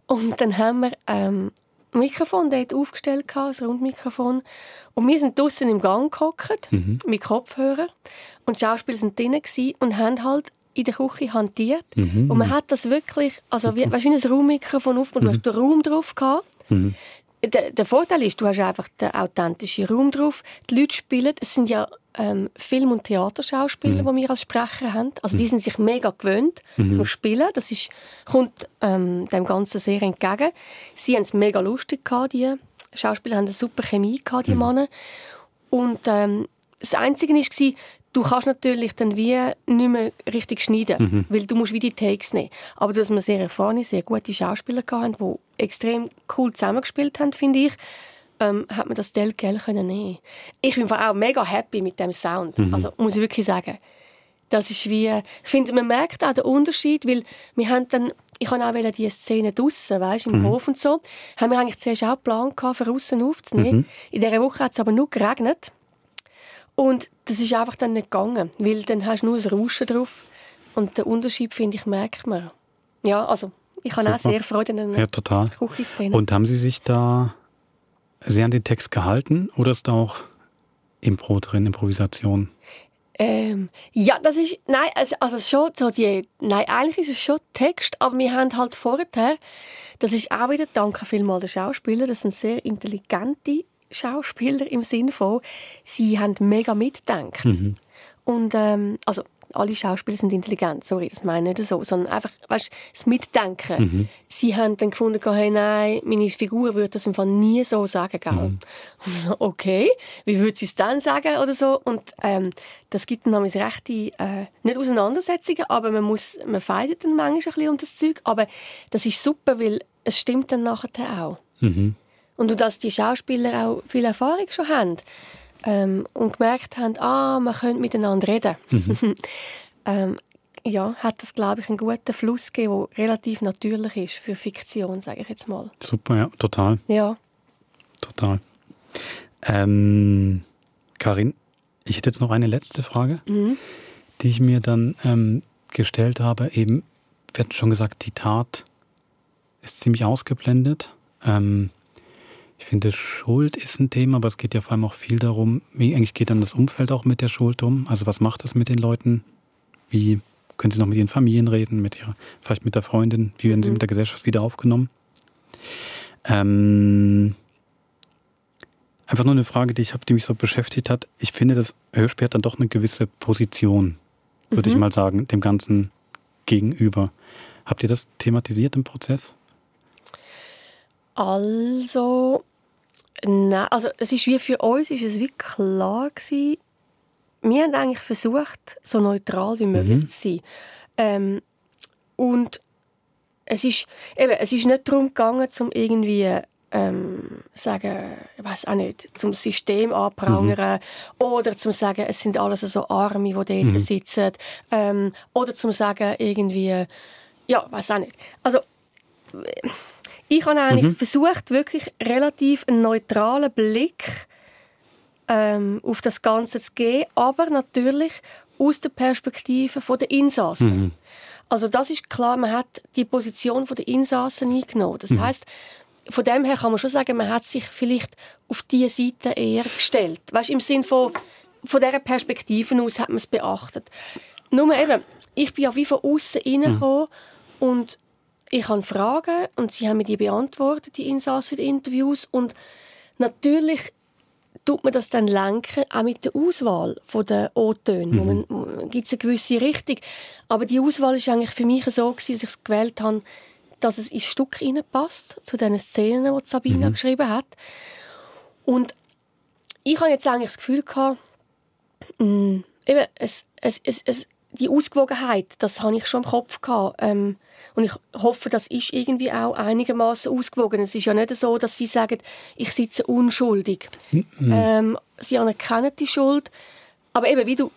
Und dann haben wir ähm, ein Mikrofon dort aufgestellt, gehabt, ein Rundmikrofon. Und wir sind draußen im Gang gehockt, Mhm. mit Kopfhörer. Und die Schauspieler sind drinnen und haben halt in der Küche hantiert. Mhm. Und man hat das wirklich, also wie, weißt, wie ein Raummikrofon aufgebaut, du hast den Raum drauf gehabt. Mhm. Der, der Vorteil ist, du hast einfach den authentischen Raum drauf. Die Leute spielen, es sind ja ähm, Film- und Theaterschauspieler, Mhm. die wir als Sprecher haben. Also die sind sich mega gewöhnt Mhm. zum Spielen. Das ist, kommt ähm, dem Ganzen sehr entgegen. Sie haben es mega lustig gehabt, die Schauspieler haben eine super Chemie gehabt, die Männer. Und ähm, das Einzige war, du kannst natürlich dann wie nicht mehr richtig schneiden, Mhm. weil du musst wie die Takes nehmen. Aber dass wir sehr erfahrene, sehr gute Schauspieler hatten, die extrem cool zusammengespielt haben, finde ich, ähm, hat man das Teil gerne können nehmen. Ich bin auch mega happy mit dem Sound. Mhm. Also muss ich wirklich sagen. Das ist wie, ich finde, man merkt auch den Unterschied, weil wir haben dann, ich habe auch wollte die Szene draussen, weißt, im Mhm. Hof und so, haben wir eigentlich zuerst auch Plan gehabt, für aussen aufzunehmen. Mhm. In dieser Woche hat es aber nur geregnet. Und das ist einfach dann nicht gegangen, weil dann hast du nur das Rauschen drauf. Und den Unterschied, finde ich, merkt man. Ja, also, ich habe auch sehr Freude an Ja, total. Und haben Sie sich da sehr an den Text gehalten oder ist da auch Impro drin, Improvisation? Ähm, ja, das ist, nein, also, also schon so die, nein, eigentlich ist es schon Text, aber wir haben halt vorher, das ist auch wieder, danke vielmals den Schauspielern, das sind sehr intelligente Schauspieler im Sinne von, sie haben mega mitgedacht. Mhm. Und, ähm, also, alle Schauspieler sind intelligent, sorry, das meine ich nicht so, sondern einfach, weißt, das Mitdenken. Mhm. Sie haben dann gefunden, hey, nein, meine Figur würde das im Fall nie so sagen, gell? Mhm. So, okay, wie würde sie es dann sagen oder so? Und ähm, das gibt dann nämlich rechte, äh, nicht Auseinandersetzungen, aber man muss, man feidet dann manchmal ein bisschen um das Zeug, aber das ist super, weil es stimmt dann nachher auch. Mhm. Und dass die Schauspieler auch viel Erfahrung schon haben ähm, und gemerkt haben, ah, man könnte miteinander reden. Mhm. ähm, ja, hat das, glaube ich, einen guten Fluss gegeben, der relativ natürlich ist für Fiktion, sage ich jetzt mal. Super, ja, total, Ja. total. Ähm, Karin, ich hätte jetzt noch eine letzte Frage, Mhm. die ich mir dann ähm, gestellt habe. Eben, wir hatten schon gesagt, die Tat ist ziemlich ausgeblendet. Ähm, ich finde, Schuld ist ein Thema, aber es geht ja vor allem auch viel darum, wie eigentlich geht dann das Umfeld auch mit der Schuld um? Also was macht das mit den Leuten? Wie können sie noch mit ihren Familien reden, mit ihrer, vielleicht mit der Freundin? Wie werden sie Mhm. mit der Gesellschaft wieder aufgenommen? Ähm, einfach nur eine Frage, die ich habe, die mich so beschäftigt hat. Ich finde, das Hörspiel hat dann doch eine gewisse Position, würde ich Mhm. mal sagen, dem Ganzen gegenüber. Habt ihr das thematisiert im Prozess? Also, nein, also es ist wie für uns ist es wie klar gewesen, wir haben eigentlich versucht, so neutral wie möglich Mhm. zu sein. Ähm, und es ist, eben, es ist nicht darum gegangen, um irgendwie ähm, sagen, ich weiß auch nicht, zum System anprangern oder zum sagen, es sind alles so Arme, die dort Mhm. sitzen ähm, oder zum sagen irgendwie, ja, weiß auch nicht. Also ich habe eigentlich Mhm. versucht, wirklich relativ einen neutralen Blick ähm, auf das Ganze zu geben, aber natürlich aus der Perspektive der Insassen. Mhm. Also das ist klar, man hat die Position der Insassen eingenommen. Das Mhm. heißt, von dem her kann man schon sagen, man hat sich vielleicht auf diese Seite eher gestellt. Weißt, im Sinn von, von dieser Perspektive aus hat man es beachtet. Nur eben, ich bin ja wie von außen reingekommen und ich habe Fragen und sie haben mir die beantwortet, die Insassen in Interviews. Und natürlich tut man das dann lenken, auch mit der Auswahl der O-Töne. Mhm. Gibt es eine gewisse Richtung. Aber die Auswahl ist eigentlich für mich so, gewesen, dass ich es gewählt habe, dass es ins Stück reinpasst, zu den Szenen, die Sabina Mhm. geschrieben hat. Und ich habe jetzt eigentlich das Gefühl gehabt, mh, eben, es, es, es, es, die Ausgewogenheit, das habe ich schon im Kopf gehabt. Ähm, und ich hoffe, das ist irgendwie auch einigermaßen ausgewogen. Es ist ja nicht so, dass sie sagen, ich sitze unschuldig. Mhm. Ähm, sie anerkennen die Schuld. Aber eben, wie du,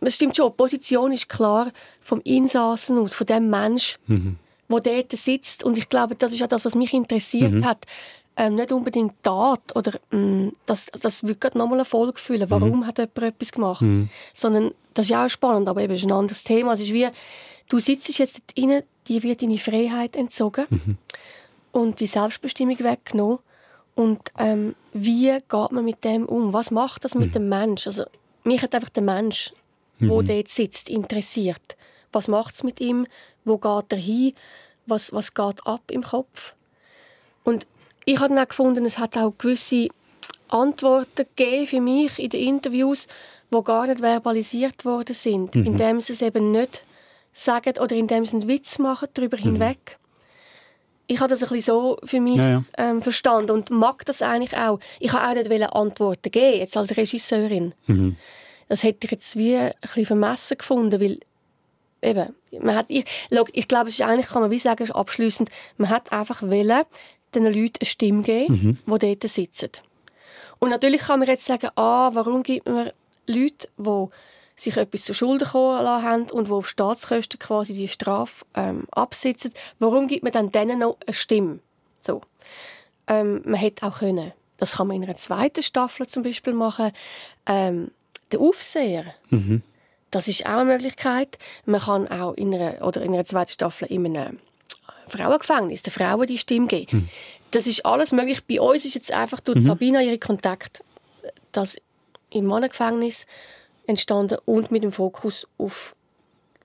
es stimmt schon, die Position ist klar vom Insassen aus, von dem Mensch, Mhm. wo dort sitzt. Und ich glaube, das ist auch das, was mich interessiert Mhm. hat. Ähm, nicht unbedingt Tat oder mh, das, das wird gerade nochmal eine Folge füllen. Warum Mhm. hat jemand etwas gemacht? Mhm. Sondern das ist ja auch spannend, aber eben ist ein anderes Thema. Es ist wie, du sitzt jetzt dort rein, dir wird deine Freiheit entzogen Mhm. und die Selbstbestimmung weggenommen. Und ähm, wie geht man mit dem um? Was macht das mit dem Mensch? Also, mich hat einfach der Mensch, wo Mhm. dort sitzt, interessiert. Was macht es mit ihm? Wo geht er hin? Was, was geht ab im Kopf? Und ich habe dann auch gefunden, es hat auch gewisse Antworten gegeben für mich in den Interviews, die gar nicht verbalisiert worden sind, Mhm. indem sie es eben nicht sagen oder indem sie einen Witz machen darüber hinweg. Ich habe das ein bisschen so für mich Ja, ja. Ähm, verstanden und mag das eigentlich auch. Ich habe auch nicht Antworten geben, jetzt als Regisseurin. Mhm. Das hätte ich jetzt wie ein bisschen vermessen gefunden, weil eben, man hat, ich, ich glaube, es ist eigentlich, kann man wie sagen, ist abschliessend, man hat einfach wollen, den Leuten eine Stimme geben, Mhm. die dort sitzen. Und natürlich kann man jetzt sagen, ah, warum gibt man Leute, die sich etwas zu Schulden kommen lassen haben und die auf Staatskosten quasi die Strafe ähm, absitzen, warum gibt man dann denen noch eine Stimme? So. Ähm, man hätte auch können, das kann man in einer zweiten Staffel zum Beispiel machen, ähm, der Aufseher, Mhm. das ist auch eine Möglichkeit. Man kann auch in einer, oder in einer zweiten Staffel in einem Frauengefängnis den Frauen die Stimme geben. Das ist alles möglich. Bei uns ist jetzt einfach durch Mhm. Sabina ihre Kontakt das im Mannengefängnis entstanden und mit dem Fokus auf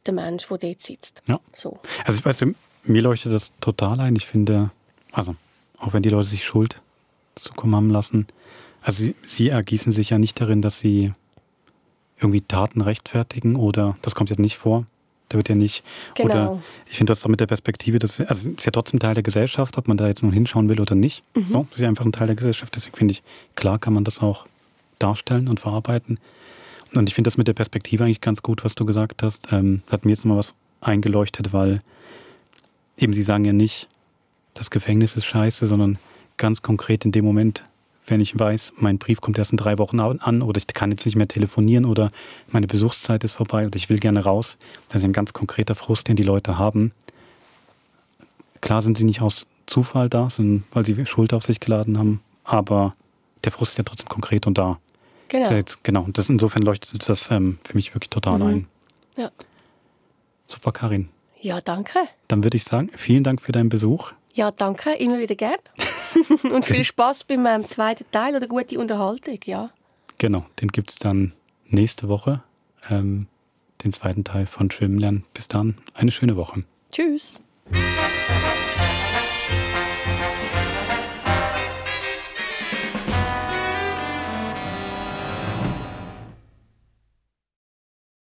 den Menschen, der dort sitzt. Ja. So. Also ich weiß, mir leuchtet das total ein. Ich finde, also auch wenn die Leute sich Schuld zukommen haben lassen, also sie, sie ergießen sich ja nicht darin, dass sie irgendwie Taten rechtfertigen oder das kommt ja nicht vor. Da wird ja nicht. Genau. Oder ich finde das doch mit der Perspektive, dass also es ist ja trotzdem Teil der Gesellschaft, ob man da jetzt nun hinschauen will oder nicht. Mhm. So, es ist ja einfach ein Teil der Gesellschaft. Deswegen finde ich, klar kann man das auch darstellen und verarbeiten. Und ich finde das mit der Perspektive eigentlich ganz gut, was du gesagt hast. Ähm, hat mir jetzt mal was eingeleuchtet, weil eben sie sagen ja nicht, das Gefängnis ist scheiße, sondern ganz konkret in dem Moment, wenn ich weiß, mein Brief kommt erst in drei Wochen an oder ich kann jetzt nicht mehr telefonieren oder meine Besuchszeit ist vorbei und ich will gerne raus. Das ist ein ganz konkreter Frust, den die Leute haben. Klar sind sie nicht aus Zufall da, sondern weil sie Schuld auf sich geladen haben, aber der Frust ist ja trotzdem konkret und da. Genau. Ja jetzt, genau. Und das, insofern leuchtet das ähm, für mich wirklich total Mhm. ein. Ja. Super, Karin. ja, danke. Dann würde ich sagen, vielen Dank für deinen Besuch. Ja, danke. Immer wieder gern. und viel Spaß beim ähm, zweiten Teil oder gute Unterhaltung, ja. Genau, den gibt es dann nächste Woche, ähm, den zweiten Teil von Schwimmen lernen. Bis dann, eine schöne Woche. Tschüss.